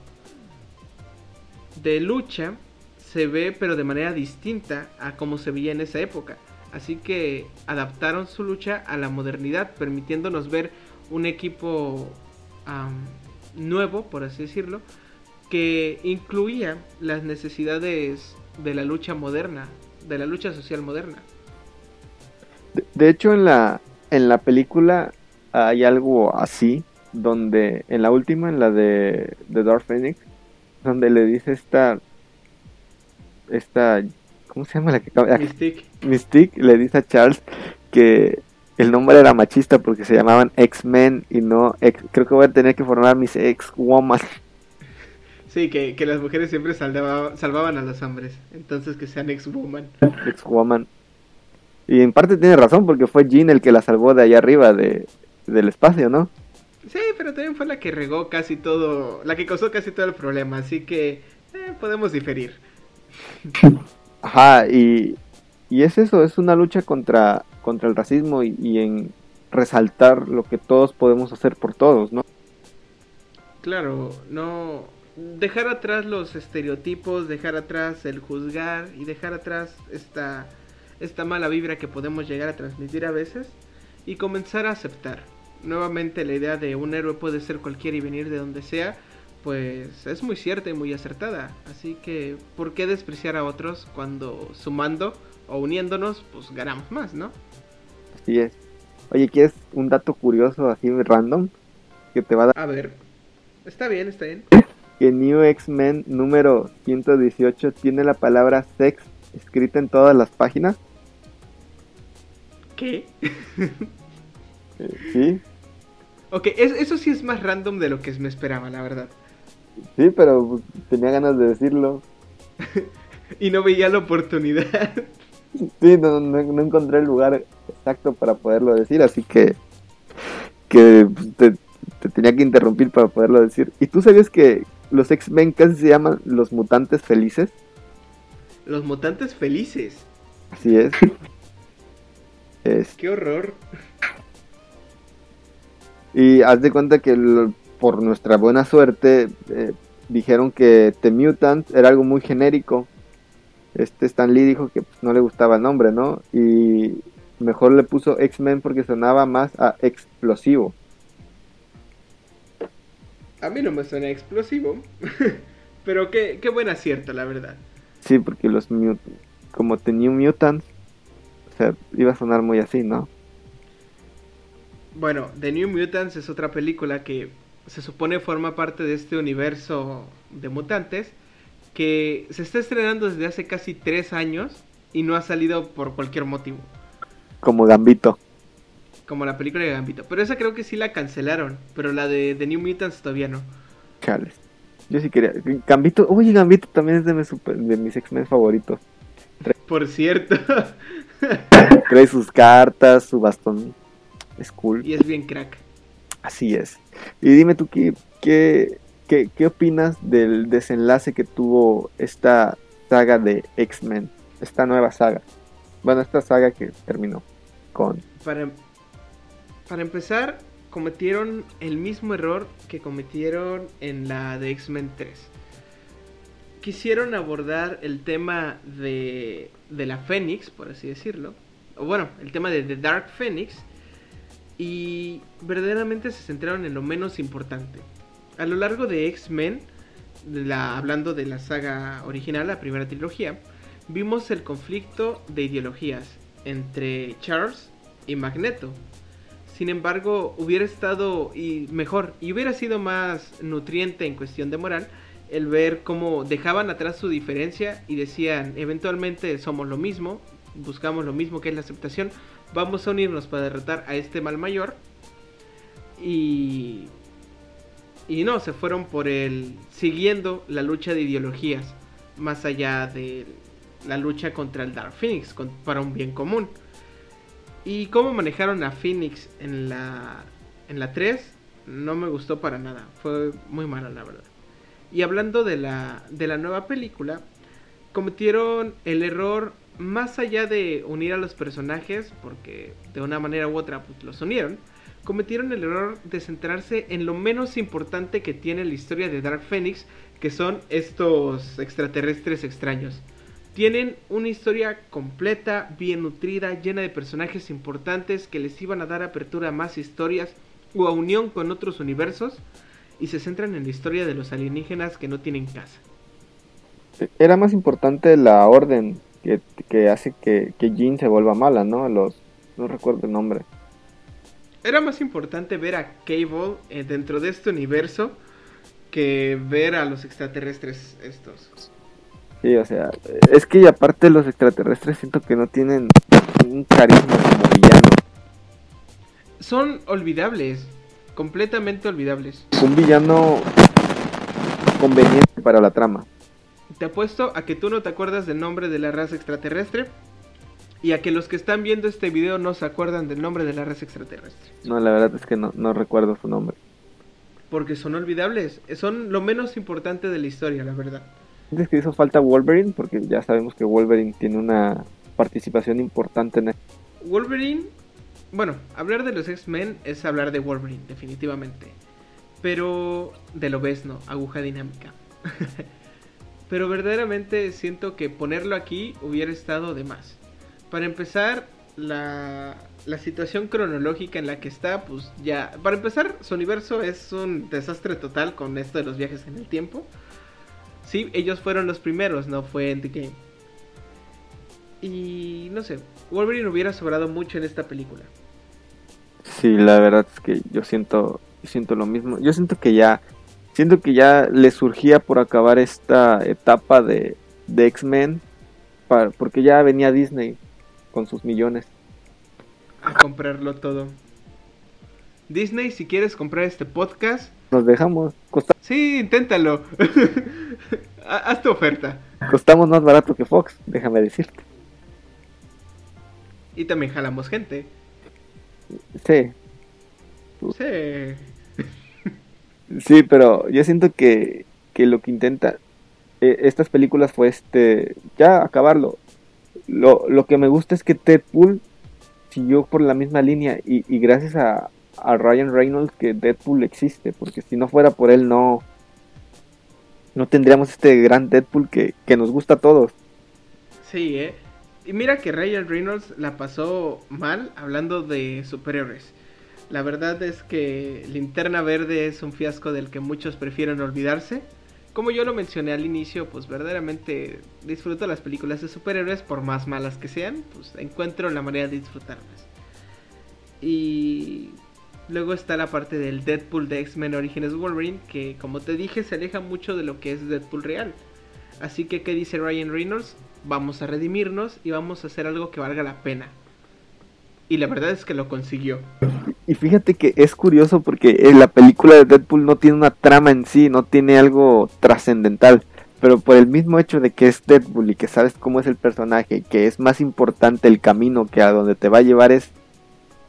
De lucha se ve pero de manera distinta a como se veía en esa época. Así que adaptaron su lucha a la modernidad, permitiéndonos ver un equipo nuevo, por así decirlo, que incluía las necesidades de la lucha moderna, de la lucha social moderna. De, hecho, en la, en la película hay algo así, donde en la última, en la de, de Dark Phoenix, donde le dice esta, esta, ¿cómo se llama la que Mystique. Mystique le dice a Charles que el nombre era machista porque se llamaban X-Men y no, creo que voy a tener que formar mis X-Woman. Sí, que, las mujeres siempre salvaban a los hombres. Entonces que sean ex-woman. Ex-woman. Y en parte tiene razón porque fue Jean el que la salvó de allá arriba de, del espacio, ¿no? Sí, pero también fue la que regó casi todo, la que causó casi todo el problema, así que eh, podemos diferir. [LAUGHS] Ajá, y, y es eso, es una lucha contra, contra el racismo y, y en resaltar lo que todos podemos hacer por todos, ¿no? Claro, no, dejar atrás los estereotipos, dejar atrás el juzgar y dejar atrás esta, esta mala vibra que podemos llegar a transmitir a veces y comenzar a aceptar. Nuevamente la idea de un héroe puede ser cualquiera y venir de donde sea, pues es muy cierta y muy acertada. Así que, ¿por qué despreciar a otros cuando sumando o uniéndonos, pues ganamos más, ¿no? Así es. Oye, ¿quieres un dato curioso así random? Que te va a dar... A ver, está bien, está bien. que New X-Men número 118 tiene la palabra sex escrita en todas las páginas? ¿Qué? Sí. Ok, eso sí es más random de lo que me esperaba, la verdad. Sí, pero pues, tenía ganas de decirlo. [LAUGHS] y no veía la oportunidad. sí, no, encontré el lugar exacto para poderlo decir, así que que pues, te, te, tenía que interrumpir para poderlo decir. ¿Y tú sabías que, los X-Men casi se llaman los mutantes felices. Los mutantes felices. Así es. [LAUGHS] es... Qué horror. Y haz de cuenta que por nuestra buena suerte eh, dijeron que The Mutant era algo muy genérico. Este Stan Lee dijo que pues, no le gustaba el nombre, ¿no? Y mejor le puso X-Men porque sonaba más a explosivo. A mí no me suena explosivo. [LAUGHS] Pero qué, qué buen acierto, la verdad. Sí, porque los como The New Mutants, o sea, iba a sonar muy así, ¿no? Bueno, The New Mutants es otra película que se supone forma parte de este universo de mutantes que se está estrenando desde hace casi tres años y no ha salido por cualquier motivo. Como Gambito. Como la película de Gambito. Pero esa creo que sí la cancelaron. Pero la de, The New Mutants todavía no. Chales. Yo sí quería. Gambito. Oye, Gambito también es de mis, de mis X-Men favoritos. Por cierto. [LAUGHS] [LAUGHS] Trae sus cartas, su bastón. Es cool. Y es bien crack. Así es. Y dime tú, ¿qué, qué, qué, qué opinas del desenlace que tuvo esta saga de X-Men? Esta nueva saga. Bueno, esta saga que terminó con... Para, para empezar, cometieron el mismo error que cometieron en la de X-Men 3. Quisieron abordar el tema de, de la Fénix, por así decirlo. O bueno, el tema de The Dark Phoenix. Y verdaderamente se centraron en lo menos importante. A lo largo de X-Men, hablando de la saga original, la primera trilogía, vimos el conflicto de ideologías entre Charles y Magneto. Sin embargo, hubiera estado y mejor y hubiera sido más nutriente en cuestión de moral el ver cómo dejaban atrás su diferencia y decían, eventualmente somos lo mismo, buscamos lo mismo que es la aceptación, vamos a unirnos para derrotar a este mal mayor. Y y no, se fueron por el siguiendo la lucha de ideologías más allá de la lucha contra el Dark Phoenix para un bien común. Y cómo manejaron a Phoenix en la, en la 3 no me gustó para nada. Fue muy mala la verdad. Y hablando de la, de la nueva película, cometieron el error más allá de unir a los personajes, porque de una manera u otra pues, los unieron, cometieron el error de centrarse en lo menos importante que tiene la historia de Dark Phoenix, que son estos extraterrestres extraños. Tienen una historia completa, bien nutrida, llena de personajes importantes que les iban a dar apertura a más historias o a unión con otros universos y se centran en la historia de los alienígenas que no tienen casa. Era más importante la orden que, hace que, que Jean se vuelva mala, ¿no? Los, no recuerdo el nombre. Era más importante ver a Cable eh, dentro de este universo que ver a los extraterrestres estos. Sí, o sea, es que aparte los extraterrestres siento que no tienen un carisma como. Son olvidables, completamente olvidables. Un villano conveniente para la trama. Te apuesto a que tú no te acuerdas del nombre de la raza extraterrestre y a que los que están viendo este video no se acuerdan del nombre de la raza extraterrestre. No, la verdad es que no, no recuerdo su nombre. Porque son olvidables, son lo menos importante de la historia, la verdad. ¿Sientes que hizo falta Wolverine? Porque ya sabemos que Wolverine tiene una participación importante en Wolverine, bueno, hablar de los X-Men es hablar de Wolverine, definitivamente. Pero de lo ves, no, aguja dinámica. [LAUGHS] Pero verdaderamente siento que ponerlo aquí hubiera estado de más. Para empezar, la, la situación cronológica en la que está, pues ya... Para empezar, su universo es un desastre total con esto de los viajes en el tiempo. Sí, ellos fueron los primeros, no fue Endgame. Y no sé, Wolverine hubiera sobrado mucho en esta película. Sí, la verdad es que yo siento, siento lo mismo. Yo siento que ya, siento que ya le surgía por acabar esta etapa de, de X-Men, porque ya venía Disney con sus millones. A comprarlo todo. Disney, si quieres comprar este podcast, nos dejamos. Sí, inténtalo. [LAUGHS] Haz tu oferta. Costamos más barato que Fox, déjame decirte. Y también jalamos gente. Sí. Sí. [LAUGHS] sí, pero yo siento que, que lo que intenta eh, estas películas fue este ya acabarlo. Lo, lo que me gusta es que Deadpool siguió por la misma línea y, y gracias a, a Ryan Reynolds que Deadpool existe, porque si no fuera por él no, no tendríamos este gran Deadpool que, nos gusta a todos. Sí, ¿eh? Y mira que Ryan Reynolds la pasó mal hablando de superhéroes. La verdad es que Linterna Verde es un fiasco del que muchos prefieren olvidarse. Como yo lo mencioné al inicio, pues verdaderamente disfruto las películas de superhéroes por más malas que sean, pues encuentro la manera de disfrutarlas. Y Luego está la parte del Deadpool de X-Men Orígenes Wolverine, que como te dije se aleja mucho de lo que es Deadpool real. Así que, ¿qué dice Ryan Reynolds? Vamos a redimirnos y vamos a hacer algo que valga la pena. Y la verdad es que lo consiguió. Y fíjate que es curioso porque en la película de Deadpool no tiene una trama en sí, no tiene algo trascendental. Pero por el mismo hecho de que es Deadpool y que sabes cómo es el personaje, que es más importante el camino que a donde te va a llevar es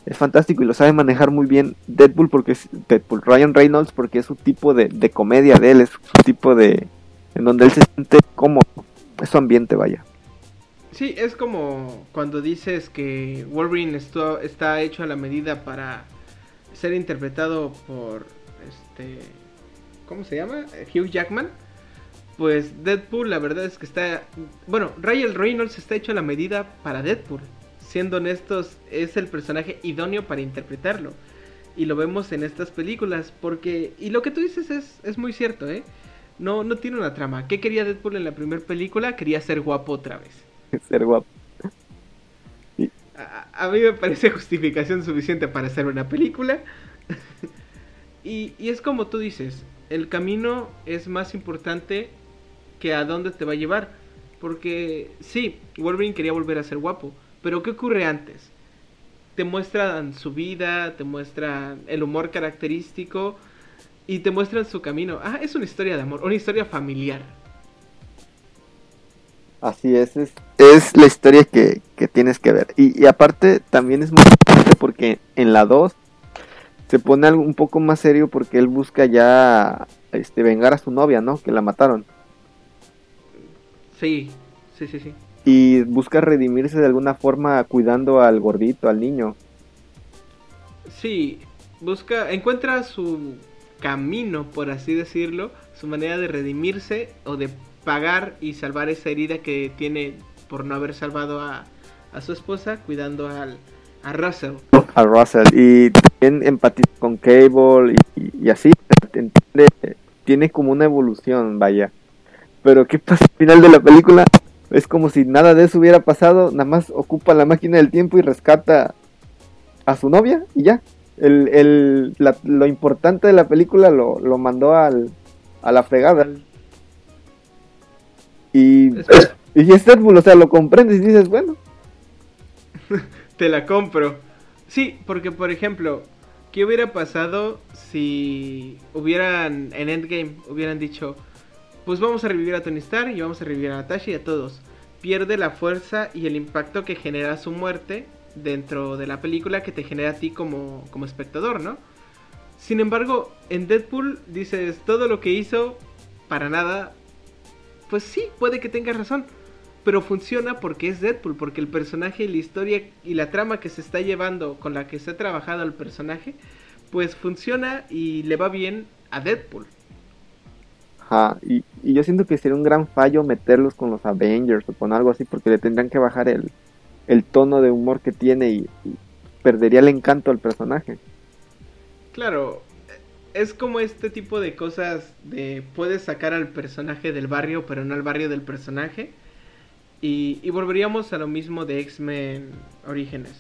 es fantástico y lo sabe manejar muy bien Deadpool porque es Deadpool, Ryan Reynolds porque es su tipo de, comedia de él, es su tipo de en donde él se siente cómodo, su ambiente, vaya. Sí, es como cuando dices que Wolverine está, hecho a la medida para ser interpretado por este ¿cómo se llama? Hugh Jackman. Pues Deadpool la verdad es que está bueno, Ryan Reynolds está hecho a la medida para Deadpool. Siendo honestos, es el personaje idóneo para interpretarlo. Y lo vemos en estas películas porque y lo que tú dices es, es muy cierto, ¿eh? No no tiene una trama. ¿Qué quería Deadpool en la primera película? Quería ser guapo otra vez. [LAUGHS] Ser guapo. [LAUGHS] A, mí me parece justificación suficiente para hacer una película. [LAUGHS] y, y, es como tú dices, el camino es más importante que a dónde te va a llevar. Porque sí, Wolverine quería volver a ser guapo. Pero ¿qué ocurre antes? Te muestran su vida, te muestran el humor característico y te muestran su camino. Ah, es una historia de amor, una historia familiar. Así es, es, es la historia que, que, tienes que ver. Y, aparte también es muy importante porque en la 2 se pone algo un poco más serio porque él busca ya este, vengar a su novia, ¿no? Que la mataron. Sí, sí, sí, sí. Y busca redimirse de alguna forma cuidando al gordito, al niño. Sí, busca, encuentra su camino, por así decirlo, su manera de redimirse o de pagar y salvar esa herida que tiene por no haber salvado a, a su esposa, cuidando al, a Russell. A Russell. Y también empatiza con Cable y, así. Entiende, tiene como una evolución, vaya. Pero ¿qué pasa al final de la película? Es como si nada de eso hubiera pasado, nada más ocupa la máquina del tiempo y rescata a su novia y ya. El, el, lo importante de la película lo, lo mandó al, a la fregada. Y, y es Deadpool, o sea, lo comprendes y dices, bueno. [LAUGHS] Te la compro. Sí, porque por ejemplo, ¿qué hubiera pasado si hubieran en Endgame hubieran dicho, pues vamos a revivir a Tony Stark y vamos a revivir a Natasha y a todos? Pierde la fuerza y el impacto que genera su muerte dentro de la película que te genera a ti como, como espectador, ¿no? Sin embargo, en Deadpool dices, todo lo que hizo, para nada, pues sí, puede que tenga razón. Pero funciona porque es Deadpool, porque el personaje y la historia y la trama que se está llevando, con la que se ha trabajado el personaje, pues funciona y le va bien a Deadpool. Ajá, y, yo siento que sería un gran fallo meterlos con los Avengers o con algo así, porque le tendrían que bajar el, el tono de humor que tiene y perdería el encanto al personaje. Claro, es como este tipo de cosas de puedes sacar al personaje del barrio, pero no al barrio del personaje. Y, volveríamos a lo mismo de X-Men Orígenes.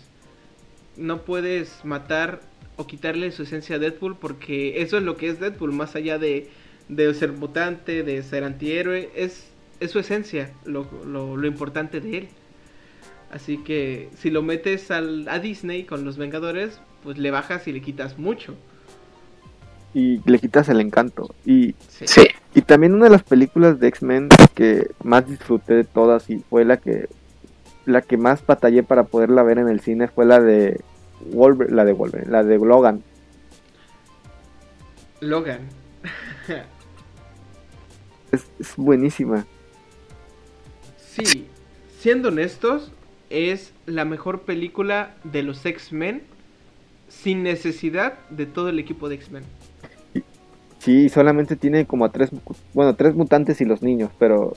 No puedes matar o quitarle su esencia a Deadpool porque eso es lo que es Deadpool, más allá de, de ser mutante, de ser antihéroe, es, es su esencia, lo, lo, lo importante de él. Así que si lo metes al, a Disney con los Vengadores, pues le bajas y le quitas mucho y le quitas el encanto. Y, y también una de las películas de X-Men que más disfruté de todas y fue la que la que más batallé para poderla ver en el cine fue la de Wolverine, la de Wolverine, la de Logan. Logan. es, es buenísima. Sí, siendo honestos, es la mejor película de los X-Men sin necesidad de todo el equipo de X-Men. Sí, solamente tiene como a tres, bueno, tres mutantes y los niños, pero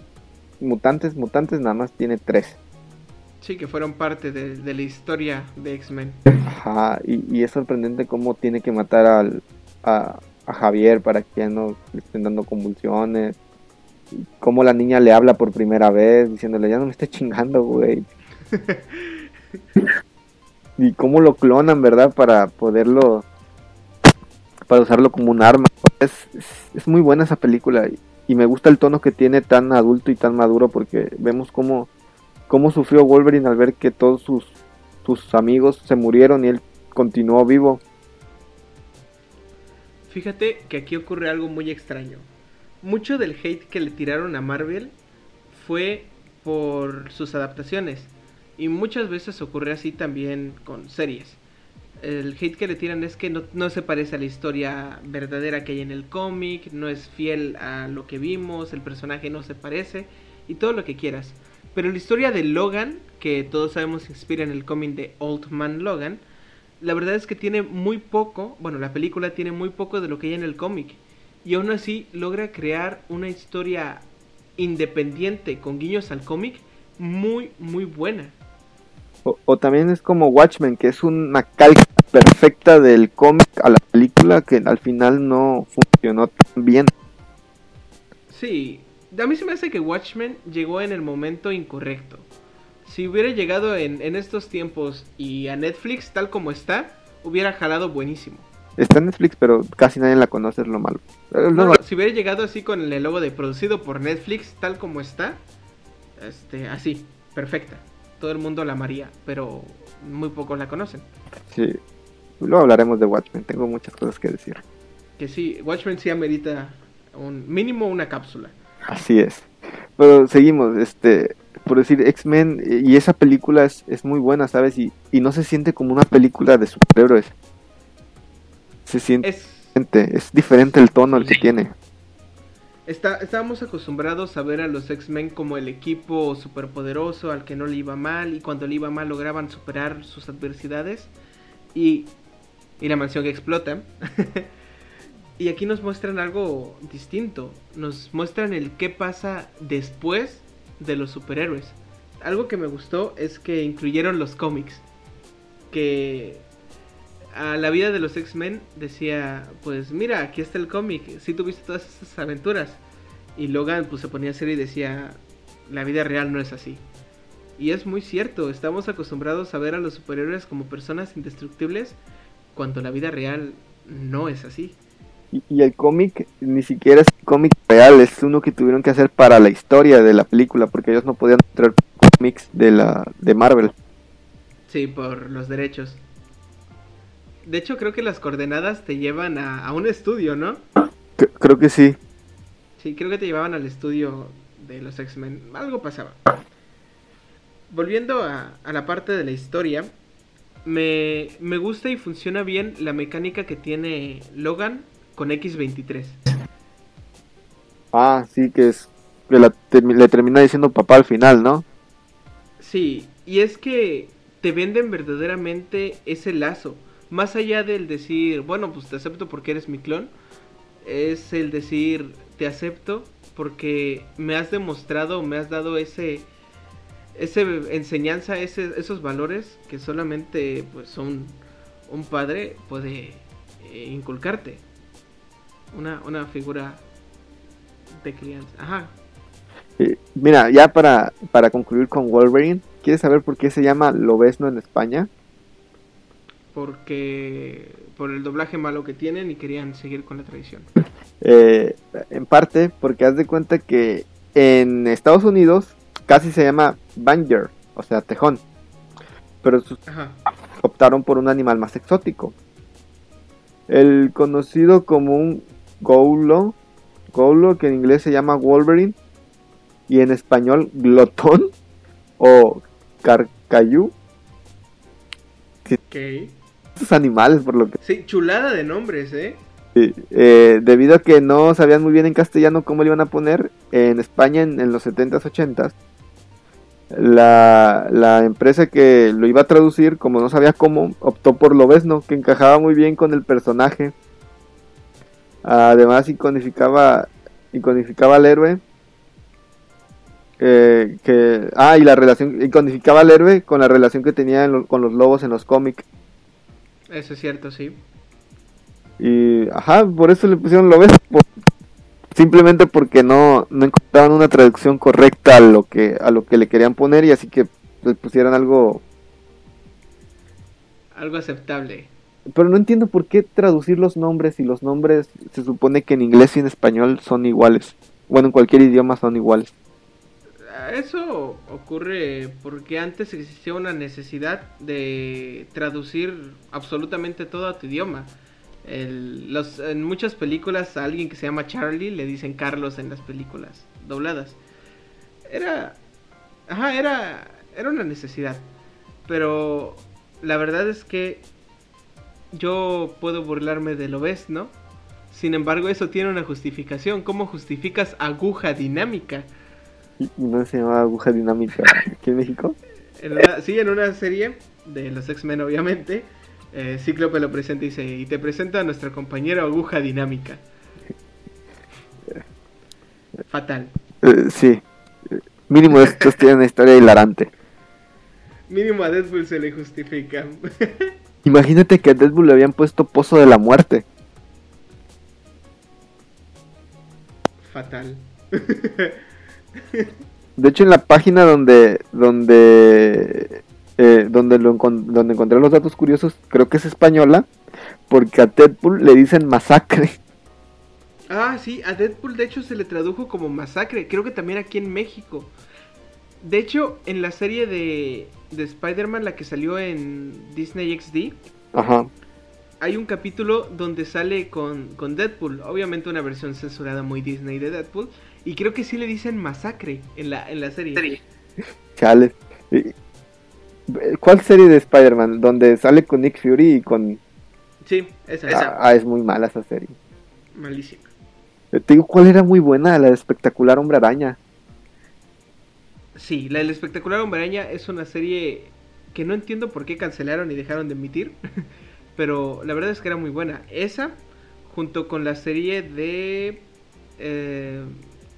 mutantes, mutantes nada más tiene tres. Sí, que fueron parte de, la historia de X-Men. Ajá, y, es sorprendente cómo tiene que matar al, a, Javier para que ya no le estén dando convulsiones. Cómo la niña le habla por primera vez, diciéndole, ya no me esté chingando, güey. [LAUGHS] y cómo lo clonan, ¿verdad? Para poderlo para usarlo como un arma. Es, es, muy buena esa película y, me gusta el tono que tiene tan adulto y tan maduro porque vemos cómo, cómo sufrió Wolverine al ver que todos sus, sus amigos se murieron y él continuó vivo. Fíjate que aquí ocurre algo muy extraño. Mucho del hate que le tiraron a Marvel fue por sus adaptaciones. Y muchas veces ocurre así también con series el hate que le tiran es que no, se parece a la historia verdadera que hay en el cómic, no es fiel a lo que vimos, el personaje no se parece y todo lo que quieras. Pero la historia de Logan, que todos sabemos inspira en el cómic de Old Man Logan, la verdad es que tiene muy poco, bueno, la película tiene muy poco de lo que hay en el cómic. Y aún así logra crear una historia independiente con guiños al cómic muy, muy buena. O, también es como Watchmen, que es una calca perfecta del cómic a la película que al final no funcionó tan bien. Sí, a mí se me hace que Watchmen llegó en el momento incorrecto. Si hubiera llegado en, en estos tiempos y a Netflix tal como está, hubiera jalado buenísimo. Está en Netflix, pero casi nadie la conoce, es lo malo. si hubiera llegado así con el logo de producido por Netflix, tal como está, este, así, perfecta todo el mundo la amaría, pero muy pocos la conocen. Sí, luego hablaremos de Watchmen, tengo muchas cosas que decir. Que sí, Watchmen sí amerita un mínimo una cápsula. Así es. Pero seguimos, este, por decir X-Men y esa película es, es, muy buena, ¿sabes? Y, y no se siente como una película de superhéroes. Se siente, es, es diferente el tono el que tiene estábamos acostumbrados a ver a los X-Men como el equipo superpoderoso al que no le iba mal y cuando le iba mal lograban superar sus adversidades y, y la mansión explota. [LAUGHS] y aquí nos muestran algo distinto, nos muestran el qué pasa después de los superhéroes. Algo que me gustó es que incluyeron los cómics, que a la vida de los X-Men decía, pues mira, aquí está el cómic, si tuviste todas estas aventuras. Y Logan pues se ponía a hacer y decía, la vida real no es así. Y es muy cierto, estamos acostumbrados a ver a los superhéroes como personas indestructibles cuando la vida real no es así. Y, el cómic ni siquiera es cómic real, es uno que tuvieron que hacer para la historia de la película, porque ellos no podían traer cómics de la de Marvel. Sí, por los derechos. De hecho, creo que las coordenadas te llevan a, un estudio, ¿no? creo que sí. Sí, creo que te llevaban al estudio de los X-Men. Algo pasaba. Volviendo a, la parte de la historia, me, me, gusta y funciona bien la mecánica que tiene Logan con X-23. Ah, sí, que es que le termina diciendo papá al final, ¿no? Sí, y es que te venden verdaderamente ese lazo más allá del decir, bueno, pues te acepto porque eres mi clon, es el decir, te acepto porque me has demostrado, me has dado ese, ese enseñanza, ese, esos valores que solamente pues un, un padre puede eh, inculcarte. Una, una figura de crianza. Ajá. mira, ya para, para concluir con Wolverine, ¿quieres saber por qué se llama Lobesno en España? Porque por el doblaje malo que tienen y querían seguir con la tradición. Eh, en parte porque haz de cuenta que en Estados Unidos casi se llama Banger, o sea, tejón. Pero optaron por un animal más exótico. El conocido como un goulo, goulo que en inglés se llama Wolverine y en español glotón o carcayú. ¿Qué? animales, por lo que... Sí, chulada de nombres, ¿eh? eh debido a que no sabían muy bien en castellano cómo le iban a poner, en España en, los 70s, 80s, la, la, empresa que lo iba a traducir, como no sabía cómo, optó por Lobesno, que encajaba muy bien con el personaje. Además, iconificaba, iconificaba al héroe. Eh, que, ah, y la relación, iconificaba al héroe con la relación que tenía con los lobos en los cómics. Eso es cierto, sí. Y, ajá, por eso le pusieron lo ves. simplemente porque no, no encontraban una traducción correcta a lo que a lo que le querían poner y así que le pusieron algo algo aceptable. Pero no entiendo por qué traducir los nombres y los nombres se supone que en inglés y en español son iguales. Bueno, en cualquier idioma son iguales. Eso ocurre porque antes existía una necesidad de traducir absolutamente todo a tu idioma. en muchas películas a alguien que se llama Charlie le dicen Carlos en las películas dobladas. Era... Ajá, era, era una necesidad. Pero la verdad es que yo puedo burlarme de lo ves, ¿no? Sin embargo, eso tiene una justificación. ¿Cómo justificas aguja dinámica? [LAUGHS] ¿No se llamaba Aguja Dinámica aquí en México? sí, en una serie de los X-Men, obviamente. Eh, Cíclope lo presenta y dice, y te presento a nuestra compañera aguja dinámica. Fatal. Eh, sí. Mínimo estos tienen una historia hilarante. Mínimo a Deadpool se le justifica. [LAUGHS] Imagínate que a Deadpool le habían puesto Pozo de la Muerte. Fatal. [LAUGHS] De hecho, en la página donde donde eh, donde, lo donde encontré los datos curiosos, creo que es española, porque a Deadpool le dicen masacre. Ah, sí, a Deadpool de hecho se le tradujo como masacre, creo que también aquí en México. De hecho, en la serie de, de Spider-Man, la que salió en Disney XD, Ajá. hay un capítulo donde sale con, con Deadpool, obviamente una versión censurada muy Disney de Deadpool, y creo que sí le dicen masacre en la, en la serie. Chales. Y- ¿Cuál serie de Spider-Man? Donde sale con Nick Fury y con... Sí, esa, Ah, ah, es muy mala esa serie. malísima. Eh, Te digo, ¿cuál era muy buena? La de espectacular Hombre Araña. Sí, la del espectacular Hombre Araña es una serie que no entiendo por qué cancelaron y dejaron de emitir, [LAUGHS] pero la verdad es que era muy buena. Esa, junto con la serie de... eh,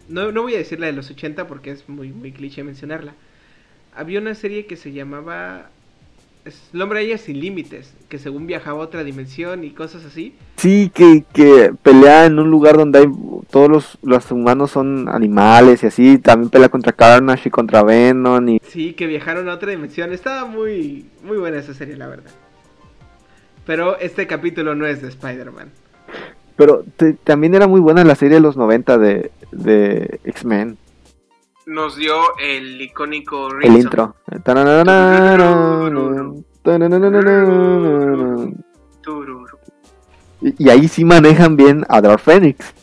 no, no voy a decir la de los 80 porque es muy, muy cliché mencionarla. Había una serie que se llamaba... es El Hombre Araña sin Límites, que según viajaba a otra dimensión y cosas así. Sí, que, que pelea en un lugar donde hay todos los, los humanos son animales y así. También pelea contra Carnage y contra Venom y... Sí, que viajaron a otra dimensión. Estaba muy, muy buena esa serie, la verdad. Pero este capítulo no es de Spider-Man. Pero te- también era muy buena la serie de los 90 de, de X-Men. Nos dio el icónico El intro. Y, y ahí sí manejan bien a Dark Phoenix.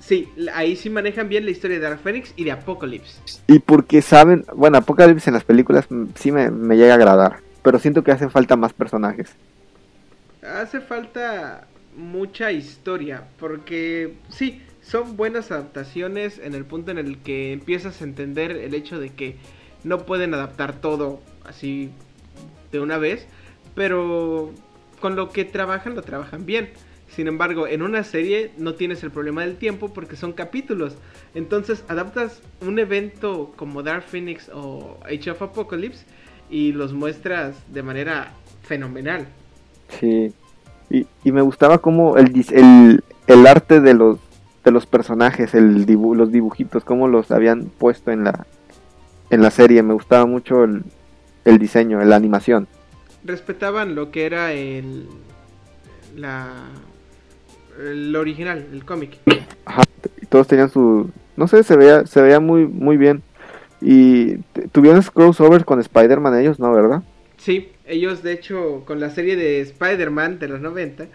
Sí, ahí sí manejan bien la historia de Dark Phoenix y de Apocalypse. Y porque saben, bueno, Apocalypse en las películas sí me, me llega a agradar. Pero siento que hacen falta más personajes. Hace falta mucha historia, porque sí, son buenas adaptaciones en el punto en el que empiezas a entender el hecho de que no pueden adaptar todo así de una vez, pero con lo que trabajan lo trabajan bien. Sin embargo, en una serie no tienes el problema del tiempo porque son capítulos. Entonces adaptas un evento como Dark Phoenix o Age of Apocalypse y los muestras de manera fenomenal. Sí. Y, y me gustaba como el, el, el arte de los, de los personajes, el dibu- los dibujitos, cómo los habían puesto en la, en la serie. Me gustaba mucho el, el diseño, la animación. respetaban lo que era el la el original, el cómic. Ajá, y todos tenían su... No sé, se veía, se veía muy, muy bien. Y tuvieron crossover con Spider-Man ellos, ¿no? ¿Verdad? Sí, ellos de hecho con la serie de Spider-Man de los 90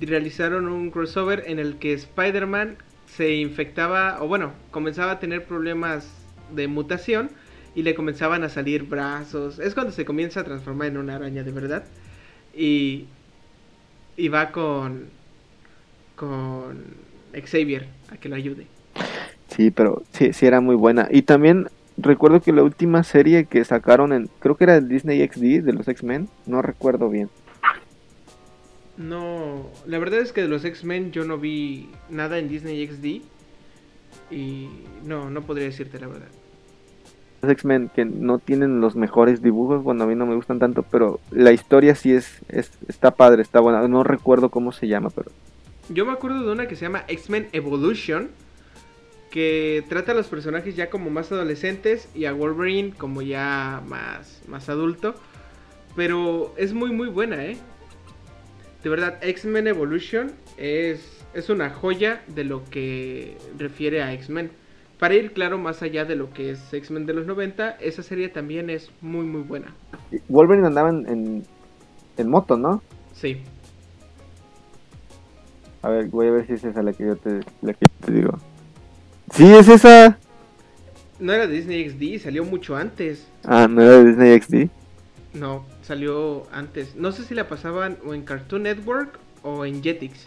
realizaron un crossover en el que Spider-Man se infectaba o bueno, comenzaba a tener problemas de mutación y le comenzaban a salir brazos. Es cuando se comienza a transformar en una araña de verdad. Y y va con con Xavier a que lo ayude. Sí, pero sí, sí era muy buena. Y también recuerdo que la última serie que sacaron en, creo que era de Disney XD, de los X-Men, no recuerdo bien. No, la verdad es que de los X-Men yo no vi nada en Disney XD y no, no podría decirte la verdad. Los X-Men que no tienen los mejores dibujos, bueno, a mí no me gustan tanto, pero la historia sí es, es está padre, está buena. No recuerdo cómo se llama, pero Yo me acuerdo de una que se llama X-Men Evolution, que trata a los personajes ya como más adolescentes y a Wolverine como ya más, más adulto, pero es muy muy buena, ¿eh? De verdad, X-Men Evolution es, es una joya de lo que refiere a X-Men. Para ir claro más allá de lo que es X-Men de los 90, esa serie también es muy muy buena. Wolverine andaba en, en, en moto, ¿no? Sí. A ver, voy a ver si es esa la que yo te, la que yo te digo. Sí, es esa. No era Disney XD, salió mucho antes. Ah, no era de Disney XD. No, salió antes. No sé si la pasaban o en Cartoon Network o en Jetix.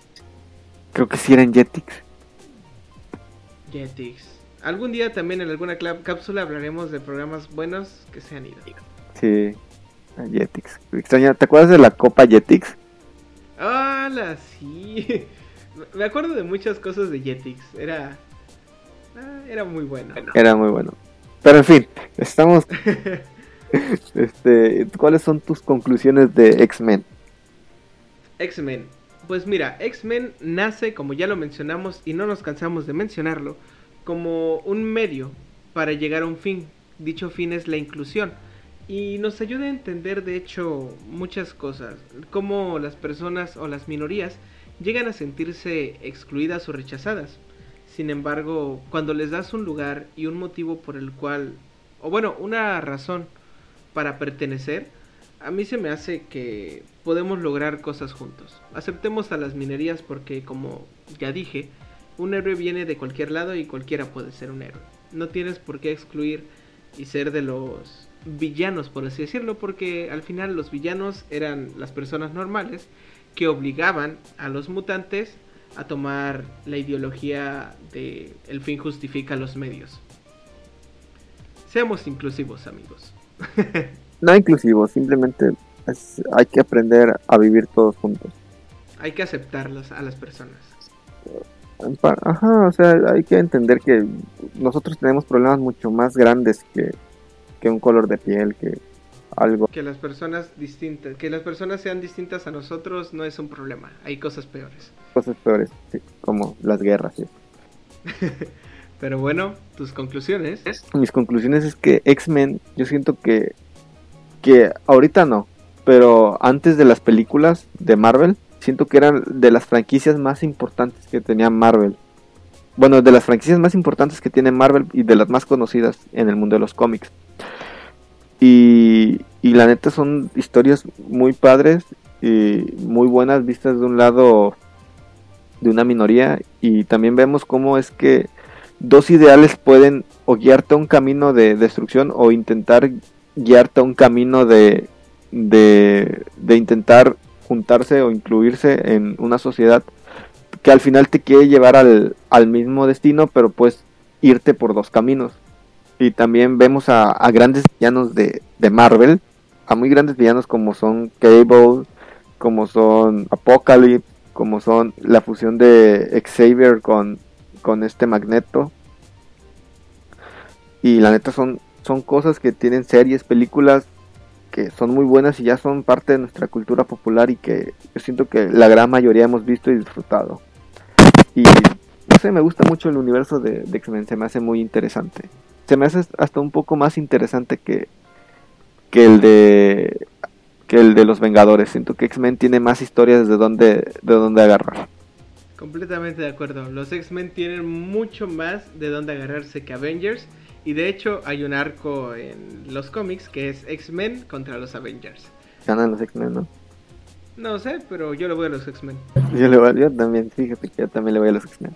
Creo que sí era en Jetix. Jetix. Algún día también en alguna cápsula hablaremos de programas buenos que se han ido. Sí. Jetix. Extraña, ¿te acuerdas de la Copa Jetix? Ah, sí. [LAUGHS] Me acuerdo de muchas cosas de Jetix. Era. Ah, era muy bueno. Era muy bueno. Pero en fin, estamos. [LAUGHS] [LAUGHS] este, ¿Cuáles son tus conclusiones de X-Men? X-Men. Pues mira, X-Men nace, como ya lo mencionamos y no nos cansamos de mencionarlo, como un medio para llegar a un fin. Dicho fin es la inclusión. Y nos ayuda a entender, de hecho, muchas cosas. Cómo las personas o las minorías llegan a sentirse excluidas o rechazadas. Sin embargo, cuando les das un lugar y un motivo por el cual, o bueno, una razón para pertenecer, a mí se me hace que podemos lograr cosas juntos. Aceptemos a las minerías porque, como ya dije, un héroe viene de cualquier lado y cualquiera puede ser un héroe. No tienes por qué excluir y ser de los villanos, por así decirlo, porque al final los villanos eran las personas normales que obligaban a los mutantes a tomar la ideología de el fin justifica los medios. Seamos inclusivos, amigos. [LAUGHS] no inclusivos, simplemente hay que aprender a vivir todos juntos. Hay que aceptarlos a las personas. Ajá, o sea, hay que entender que nosotros tenemos problemas mucho más grandes que, que un color de piel, que algo. Que las personas distintas, que las personas sean distintas a nosotros no es un problema, hay cosas peores. Cosas peores, como las guerras. [LAUGHS] Pero bueno, tus conclusiones. Mis conclusiones es que X-Men, yo siento que, que ahorita no, pero antes de las películas de Marvel, siento que eran de las franquicias más importantes que tenía Marvel. Bueno, de las franquicias más importantes que tiene Marvel y de las más conocidas en el mundo de los cómics. Y, y la neta son historias muy padres y muy buenas vistas de un lado de una minoría y también vemos cómo es que dos ideales pueden o guiarte a un camino de destrucción o intentar guiarte a un camino de, de, de intentar juntarse o incluirse en una sociedad que al final te quiere llevar al, al mismo destino pero pues irte por dos caminos. Y también vemos a, grandes villanos de, Marvel, a muy grandes villanos como son Cable, como son Apocalypse, como son la fusión de Xavier con, con este Magneto. Y la neta son, son cosas que tienen series, películas que son muy buenas y ya son parte de nuestra cultura popular y que yo siento que la gran mayoría hemos visto y disfrutado. Y no sé, me gusta mucho el universo de, X-Men, se me hace muy interesante se me hace hasta un poco más interesante que, que el de que el de los Vengadores. Siento que X-Men tiene más historias de dónde de dónde agarrar. Completamente de acuerdo. Los X-Men tienen mucho más de dónde agarrarse que Avengers. Y de hecho hay un arco en los cómics que es X-Men contra los Avengers. Ganan los X-Men, ¿no? No sé, pero yo le voy a los X-Men. Yo le voy, yo también, fíjate que yo también le voy a los X-Men.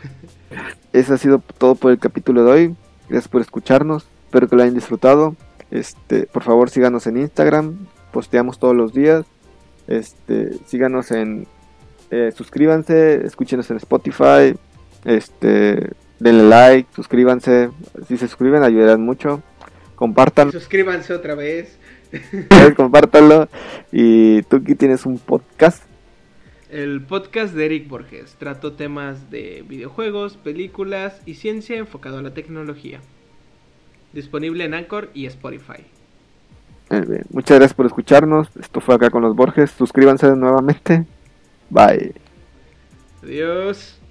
[LAUGHS] Eso ha sido todo por el capítulo de hoy. Gracias por escucharnos. Espero que lo hayan disfrutado. Este, por favor, síganos en Instagram. Posteamos todos los días. Este, síganos en eh, suscríbanse, escúchenos en Spotify. Este, denle like, suscríbanse. Si se suscriben ayudarán mucho. Compartan. Suscríbanse otra vez. Compártanlo. Y tú aquí tienes un podcast. El podcast de Eric Borges trató temas de videojuegos, películas y ciencia enfocado a la tecnología. Disponible en Anchor y Spotify. Muchas gracias por escucharnos. Esto fue acá con los Borges. Suscríbanse nuevamente. Bye. Adiós.